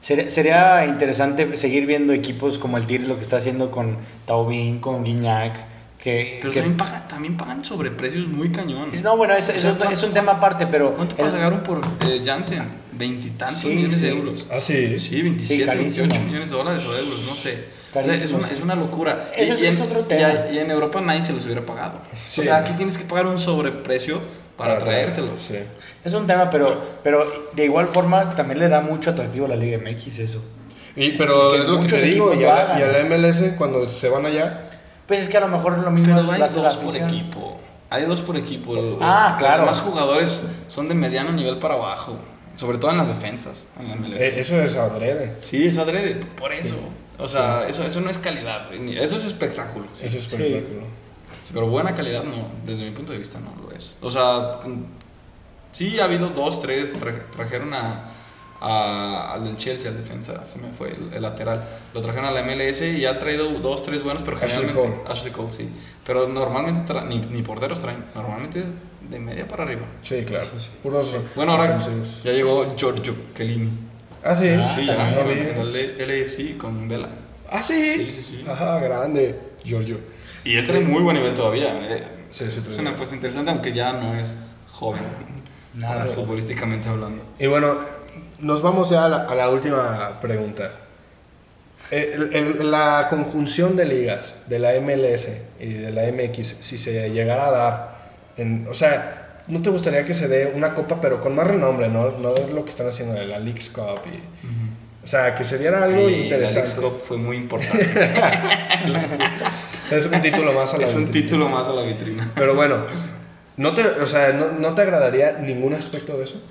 Sería, sería interesante seguir viendo equipos como el Tigres, lo que está haciendo con Taubín, con Guiñac. Que,
Pero
que-
también, pagan, también pagan sobreprecios muy cañón.
no, bueno, eso, eso
O sea,
es un tema aparte, pero.
¿Cuánto
el-
pagaron por eh, Jansen? Veintitantos
Sí,
millones de euros.
Ah, sí.
Sí, 27,
carísimo.
28 millones de dólares o de euros, no sé. O sea, es, una, es una locura.
Eso es-
en,
es otro
y
tema.
a- Y, en Europa nadie se los hubiera pagado.
Sí.
O sea, aquí tienes que pagar un sobreprecio para, traértelos.
Sí.
Es un tema, pero, pero de igual forma también le da mucho atractivo a la Liga MX eso.
Y, pero es lo que te digo, y a, y a la MLS cuando se van allá,
Pues es que a lo mejor lo mismo
Pero hay
la
dos por equipo. Hay dos por equipo. Los-
Ah, claro.
Los demás jugadores son de mediano nivel para abajo. Sobre todo en las defensas. En la MLS.
eh, eso es adrede.
Sí, es adrede. Por eso. O sea, eso, eso no es calidad. ni- Eso es espectáculo. Sí.
Eso es espectáculo.
Sí, pero buena calidad no, desde mi punto de vista no lo es. O sea, sí ha habido dos, tres, tra- trajeron a, a- al del Chelsea, al defensa, se me fue el, el lateral. Lo trajeron a la MLS y ha traído dos, tres buenos, pero
Ashley
generalmente...
Cole.
Ashley Cole, sí. Pero normalmente tra- ni, ni porteros traen, normalmente es de media para arriba.
Sí, claro. Puros
Bueno, ahora
ofensivos.
ya llegó Giorgio Chiellini.
Ah, sí.
Ah,
Sí, ya,
no
el LAFC con Vela.
Ah, sí.
Sí, sí, sí.
Ajá, grande. Giorgio.
Y él trae muy buen nivel todavía. eh.
Sí, sí,
es una apuesta interesante, aunque ya no es joven,
Nada.
futbolísticamente hablando.
Y bueno, nos vamos ya a la, a la última pregunta. Eh, el- el- la conjunción de ligas de la MLS y de la MX, si se llegara a dar, en, o sea, ¿no te gustaría que se dé una copa pero con más renombre, no, no lo que están haciendo de la Leagues Cup? Y, o sea, que se diera algo
Y la
interesante.
Leagues Cup fue muy importante.
Es un título más a la
es un
vitrina.
título más a la vitrina.
Pero bueno, ¿no te, o sea, ¿no, no te agradaría ningún aspecto de eso?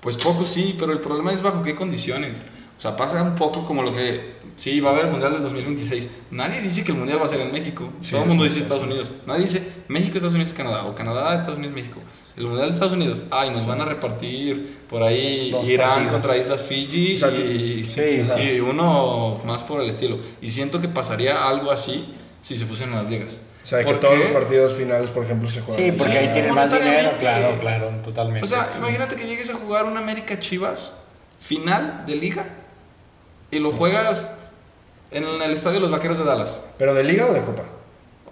Pues poco sí, pero el problema es bajo qué condiciones. O sea, pasa un poco como lo que... Sí, va a haber el Mundial del 2026. Nadie dice que el Mundial va a ser en México.
Sí,
Todo el mundo dice. Estados Unidos. Nadie dice México, Estados Unidos, Canadá. O Canadá, Estados Unidos, México. El Mundial de Estados Unidos. Ay, nos van a repartir por ahí
Dos
Irán
partidos.
contra Islas Fiji.
O sea,
y,
sí,
sí, uno más por el estilo. Y siento que pasaría algo así si se fusionan las ligas.
O sea, que
¿Por
todos
qué?
los partidos finales, por ejemplo, se juegan.
Sí, porque
Sí,
ahí tienen más dinero, claro, claro, totalmente.
O sea, imagínate que llegues a jugar un América Chivas final de liga y lo juegas en el estadio de los Vaqueros de Dallas.
¿Pero de liga o de copa?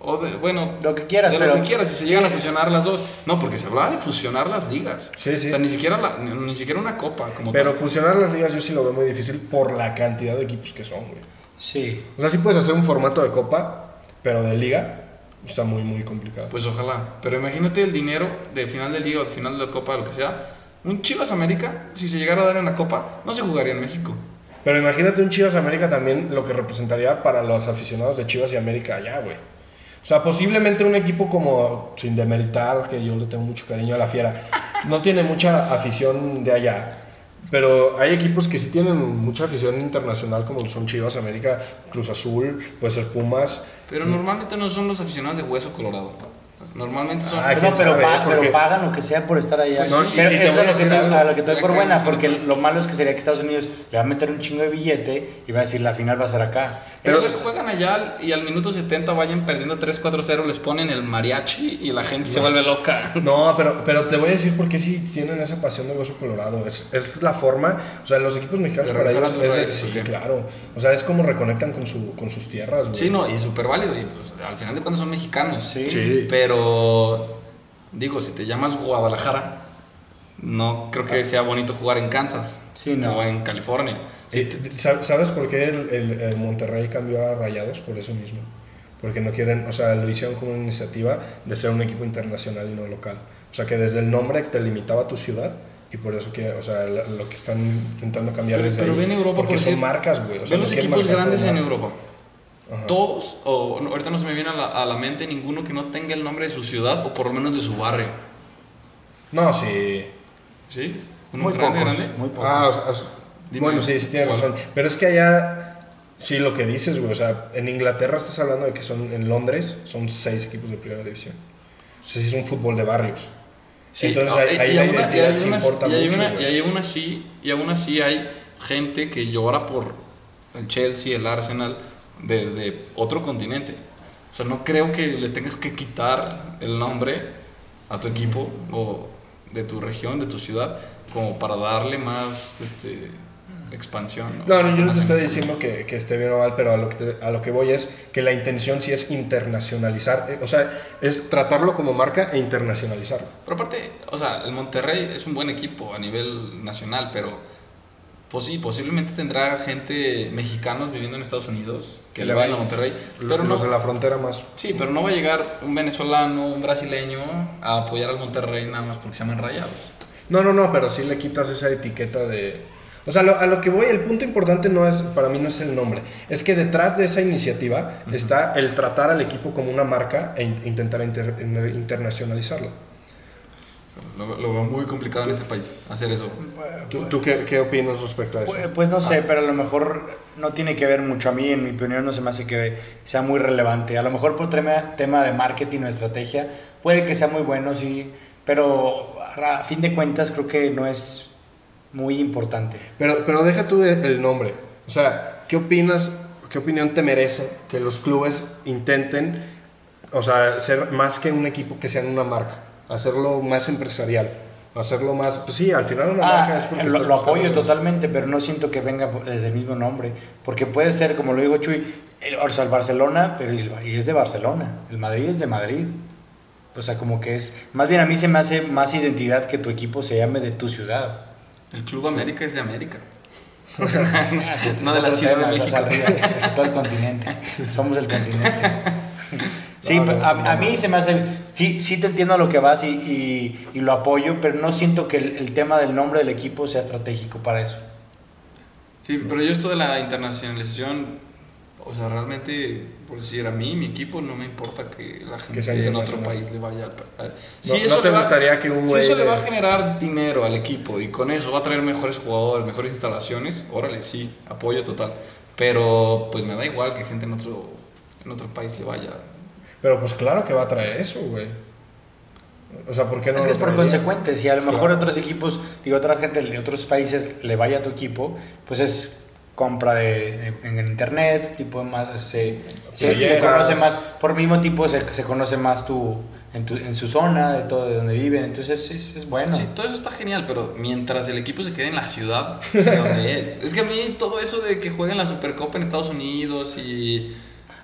O de, bueno,
Lo que quieras,
de
pero-
lo que quieras, si se
sí.
llegan a fusionar las dos. No, porque se hablaba de fusionar las ligas.
Sí, sí.
O sea, ni siquiera, la- ni, ni siquiera una copa como
Pero
tal.
fusionar las ligas yo sí lo veo muy difícil por la cantidad de equipos que son, güey.
Sí.
O sea, sí puedes hacer un formato de copa, pero de liga está muy, muy complicado.
Pues ojalá. Pero imagínate el dinero de final de liga o de final de copa, lo que sea. Un Chivas América, si se llegara a dar en la copa, no se jugaría en México.
Pero imagínate un Chivas América también lo que representaría para los aficionados de Chivas y América allá, güey. O sea, posiblemente un equipo como, sin demeritar, que yo le tengo mucho cariño a la fiera, no tiene mucha afición de allá. Pero hay equipos que sí tienen mucha afición internacional, como son Chivas, América, Cruz Azul, puede ser Pumas.
Pero normalmente no son los aficionados de hueso colorado. Normalmente son...
Ah,
No, pero, pa-
porque-
pero pagan lo que sea por estar allá.
Pues
No,
sí,
pero
y
eso es
a
lo que te,
algo.
a lo que te doy por buena,
en
porque lo malo es que sería que Estados Unidos le va a meter un chingo de billete y va a decir la final va a ser acá.
Pero esos juegan allá y al minuto 70 vayan perdiendo 3-4-0, les ponen el mariachi y la gente se vuelve loca.
No, pero, pero te voy a decir por qué sí tienen esa pasión de hueso colorado. Es, es la forma, o sea, los equipos mexicanos para ellos es de-
raíces,
sí, claro. O sea, es como reconectan con, su, con sus tierras, güey.
Sí, no, y súper válido. Y pues, al final de cuentas son mexicanos.
Sí.
Sí.
Pero, digo, si te llamas Guadalajara, no creo que sea bonito jugar en Kansas
Sí, no.
o en California.
Sí, ¿sab- ¿Sabes por qué el, el- el Monterrey cambió a Rayados? Por eso mismo. Porque no quieren, o sea, lo hicieron como una iniciativa de ser un equipo internacional y no local. O sea, que desde el nombre te limitaba a tu ciudad y por eso que, o sea, lo que están intentando cambiar
Pero,
desde
pero
ahí.
ven Europa
porque son marcas, güey. O sea,
los equipos grandes en. Europa.
Ajá.
Todos, o no, ahorita no se me viene a la, a la mente ninguno que no tenga el nombre de su ciudad o por lo menos de su barrio.
No, sí.
¿Sí? Uno
Muy
grande,
pocos,
grande.
muy pocos.
Ah, o sea,
Dime.
bueno, sí, sí tienes
¿Cuál?
razón. Pero es que allá, sí, lo que dices, güey, o sea, en Inglaterra estás hablando de que son, en Londres, son seis equipos de primera división. O sea, sí es un fútbol de barrios.
Sí,
Entonces
no,
ahí,
y-
ahí
y
la
aún- y
identidad
aún
sí
así-
importa
y hay
mucho,
una- y aún así y aún así hay gente que llora por el Chelsea, el Arsenal desde otro continente. O sea, no creo que le tengas que quitar el nombre a tu equipo o de tu región, de tu ciudad, como para darle más este, expansión.
No, no, yo no te estoy diciendo que, que esté bien o mal, pero a lo que, te- a lo que voy es que la intención sí es internacionalizar, eh, o sea, es tratarlo como marca e internacionalizarlo.
Pero aparte, o sea, el Monterrey es un buen equipo a nivel nacional, pero pues sí, posiblemente tendrá gente mexicanos viviendo en Estados Unidos que le vayan a Monterrey, pero
los
no
de la frontera más.
Sí, pero no va a llegar un venezolano, un brasileño a apoyar al Monterrey nada más porque se llaman rayados.
No, no, no, pero sí le quitas esa etiqueta de... O sea, lo- a lo que voy, el punto importante no es, para mí no es el nombre, es que detrás de esa iniciativa está el tratar al equipo como una marca e in- intentar inter- internacionalizarlo.
Lo, lo veo muy complicado en este país hacer eso.
¿Tú, tú qué, qué opinas respecto a eso?
Pues, pues no sé, pero a lo mejor no tiene que ver mucho. A mí, en mi opinión, no se me hace que sea muy relevante. A lo mejor por tema, tema de marketing o estrategia, puede que sea muy bueno, sí, pero a fin de cuentas creo que no es muy importante.
Pero, pero deja tú el el nombre. O sea, ¿qué opinas, qué opinión te merece que los clubes intenten, o sea, ser más que un equipo que sean una marca, hacerlo más empresarial, hacerlo más, pues sí, al final una marca es
Ah,
porque
lo, lo apoyo totalmente, pero no siento que venga desde el mismo nombre. Porque puede ser, como lo dijo Chuy, el, o sea, el Barcelona, pero el, y es de Barcelona. El Madrid es de Madrid. O sea, como que es. Más bien a mí se me hace más identidad que tu equipo se llame de tu ciudad.
El Club América es de América.
Ah,
No de la Ciudad de México.
arriba, todo el continente. Somos el continente. Sí,
No, no,
a,
no,
a mí se me hace. Sí, sí te entiendo a lo que vas y, y- y lo apoyo, pero no siento que el, el tema del nombre del equipo sea estratégico para eso.
Sí, pero yo esto de la internacionalización, o sea, realmente, por decir, a mí, mi equipo, no me importa que la gente
sea
en otro país le vaya al...
No- no te
le va-
gustaría que un
si eso le
de-
va a generar dinero al equipo y con eso va a traer mejores jugadores, mejores instalaciones, órale, sí, apoyo total. Pero pues me da igual que gente en otro, en otro país le vaya.
Pero pues claro que va a traer eso, güey. O sea, ¿por qué no
es que es por
traería?
consecuente. Si a lo mejor
Claro.
otros equipos, digo, otra gente de otros países le vaya a tu equipo, pues es compra de, de- en internet, tipo más, se, se, se
Playeras.
conoce más, por mismo tipo se, se conoce más tu en, tu, en su zona, de todo, de donde viven, entonces es, es bueno.
Sí, todo eso está genial, pero mientras el equipo se quede en la ciudad donde es. Es que a mí todo eso de que jueguen la Supercopa en Estados Unidos y...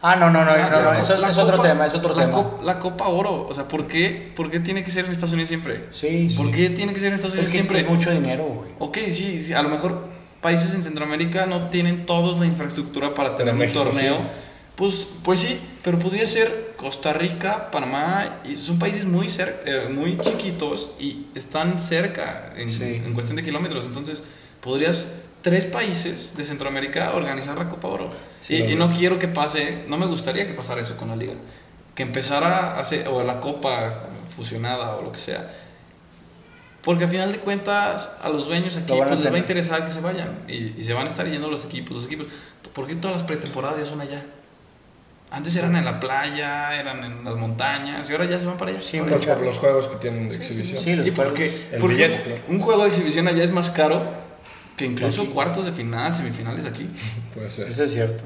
Ah, no, no, no,
o sea,
no, no,
co-
eso es otro
Copa-
tema, es otro
la
tema.
cop- la Copa Oro, o sea, ¿por qué, ¿por qué tiene que ser en Estados Unidos siempre?
Sí,
¿Por
sí.
qué tiene que ser en Estados
Es
Unidos
que sí,
siempre?
es mucho dinero, güey.
Ok, sí, sí, a lo mejor países en Centroamérica no tienen todos la infraestructura para tener un
México
torneo.
sí.
Pues, pues sí, pero podría ser Costa Rica, Panamá, y son países muy, cer- eh, muy chiquitos y están cerca en,
Sí.
en cuestión de kilómetros. Entonces, podrías tres países de Centroamérica organizar la Copa Oro.
Sí,
y, y no quiero que pase, no me gustaría que pasara eso con la liga. Que empezara a hacer, o la Copa fusionada o lo que sea. Porque al final de cuentas, a los dueños aquí pues, les va a interesar que se vayan. Y, y se van a estar yendo los equipos. Los equipos. ¿Por qué todas las pretemporadas ya son allá? Antes eran en la playa, eran en las montañas, y ahora ya se van para allá.
Sí,
por los juegos que tienen de exhibición.
Sí, los
¿Y Porque
billete, claro.
un juego de exhibición allá es más caro que incluso
Aquí.
cuartos de final, semifinales aquí.
Puede ser.
Eso es cierto.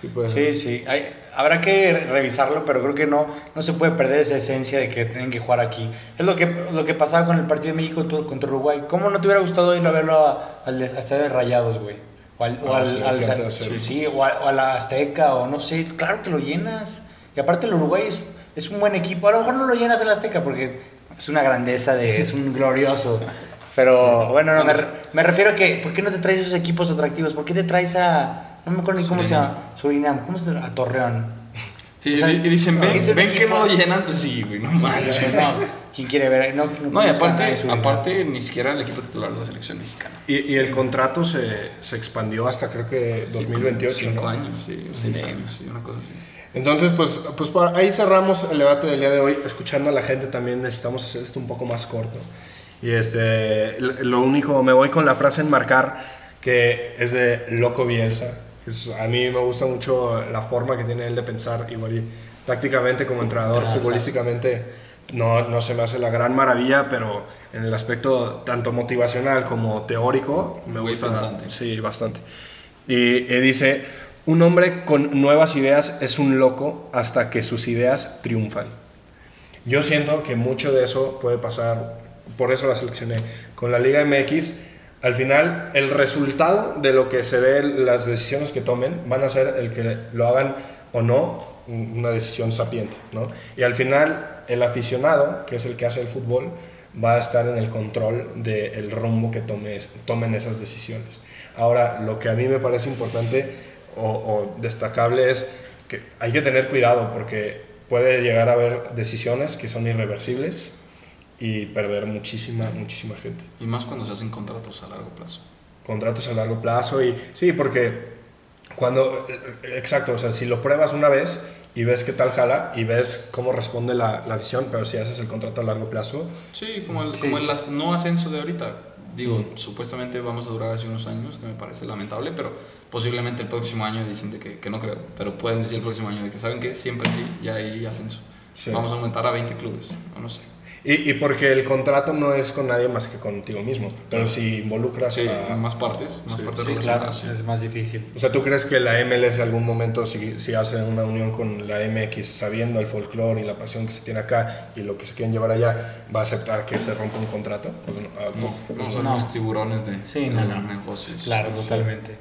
Sí, puede ser.
Sí, sí. Hay- habrá que revisarlo, pero creo que no, no se puede perder esa esencia de que tienen que jugar aquí. Es lo que, lo que pasaba con el partido de México contra- Uruguay. ¿Cómo no te hubiera gustado ir a verlo a- al Estadio de Rayados, güey? O al, o
Ah,
al-
sí,
al-
sí.
sí, o a, o a la Azteca, o no sé. Claro que lo llenas. Y aparte el Uruguay es, es un buen equipo. A lo mejor no lo llenas en la Azteca porque es una grandeza, de, es un glorioso. Pero bueno, no, me, re- me refiero a que, ¿por qué no te traes esos equipos atractivos? ¿Por qué te traes a, no me acuerdo ni cómo se
Surinam.
llama, Surinam, ¿cómo se llama? A Torreón.
Sí,
O sea,
y y dicen, ven, ven que no lo llenan, pues sí, güey, no manches.
No, ¿Quién quiere ver? No,
No, y
nadie de
aparte, aparte, ni siquiera el equipo titular de la selección mexicana.
Y, y el contrato se, se expandió hasta creo que 2028.
Cinco
¿no?
años, sí, seis años, sí, una cosa así.
Entonces, pues, pues ahí cerramos el debate del día de hoy. Escuchando a la gente también necesitamos hacer esto un poco más corto. Y este, lo único, me voy con la frase enmarcar que es de Loco Bielsa. Es- a mí me gusta mucho la forma que tiene él de pensar, igual y tácticamente como entrenador, futbolísticamente no, no se me hace la gran maravilla, pero en el aspecto tanto motivacional como teórico me
Muy
gusta.
pensante.
Sí, bastante. Y, y dice, un hombre con nuevas ideas es un loco hasta que sus ideas triunfan. Yo siento que mucho de eso puede pasar, por eso la seleccioné, con la Liga MX. Al final, el resultado de lo que se ve, las decisiones que tomen, van a ser el que lo hagan o no, una decisión sapiente, ¿no? Y al final, el aficionado, que es el que hace el fútbol, va a estar en el control del rumbo que tome, tomen esas decisiones. Ahora, lo que a mí me parece importante o destacable es que hay que tener cuidado porque puede llegar a haber decisiones que son irreversibles y perder muchísima, muchísima gente.
Y más cuando se hacen contratos a largo plazo.
Contratos a largo plazo y sí, porque cuando, exacto, o sea, si lo pruebas una vez y ves qué tal jala y ves cómo responde la, la visión, pero si haces el contrato a largo plazo,
Sí, como el,
Sí.
como el as- no ascenso de ahorita. Digo, supuestamente vamos a durar así unos años, que me parece lamentable, pero posiblemente el próximo año dicen de que, que no creo, pero pueden decir el próximo año de que saben que siempre sí, ya hay ascenso.
Sí.
Vamos a aumentar a 20 clubes, o no sé.
Y, y porque el contrato no es con nadie más que contigo mismo, pero si involucras
Sí,
a...
más partes, más
Sí,
partes
Sí, claro, es más difícil.
O sea, ¿tú crees que la MLS en algún momento, si, si hace una unión con la MX, sabiendo el folclore y la pasión que se tiene acá y lo que se quieren llevar allá, va a aceptar que se rompa un contrato? Pues no, ah,
No, no son
No.
los tiburones de,
Sí,
de
no,
los
no.
negocios.
Claro, totalmente.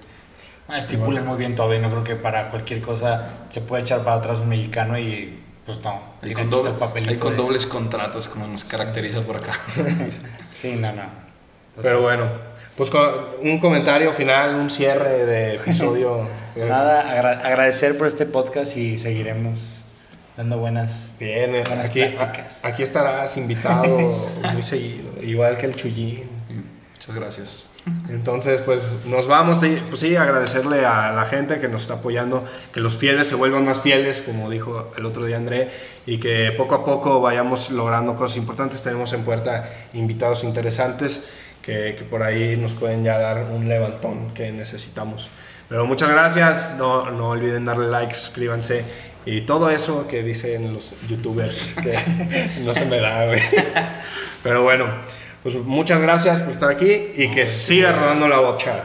Ah, estipulan muy bien todo y no creo que para cualquier cosa se puede echar para atrás un mexicano y pues no,
Hay
tiene
con,
aquí está
doble-
el papelito.
hay con
de-
dobles contratos, como nos caracteriza por acá.
Sí, no, no.
Pero bueno, pues un comentario final, un cierre de episodio.
Nada, agra- agradecer por este podcast y seguiremos dando buenas.
Bien, eh,
Buenas
aquí, aquí estarás invitado muy seguido, igual que el Chullín.
Muchas gracias.
Entonces, pues nos vamos, pues sí, agradecerle a la gente que nos está apoyando, que los fieles se vuelvan más fieles, como dijo el otro día André, y que poco a poco vayamos logrando cosas importantes. Tenemos en puerta invitados interesantes que, que por ahí nos pueden ya dar un levantón que necesitamos. Pero muchas gracias, no, no olviden darle like, suscríbanse y todo eso que dicen los youtubers, que no se me da, güey. Pero bueno, pues muchas gracias por estar aquí y que siga rodando la bocha.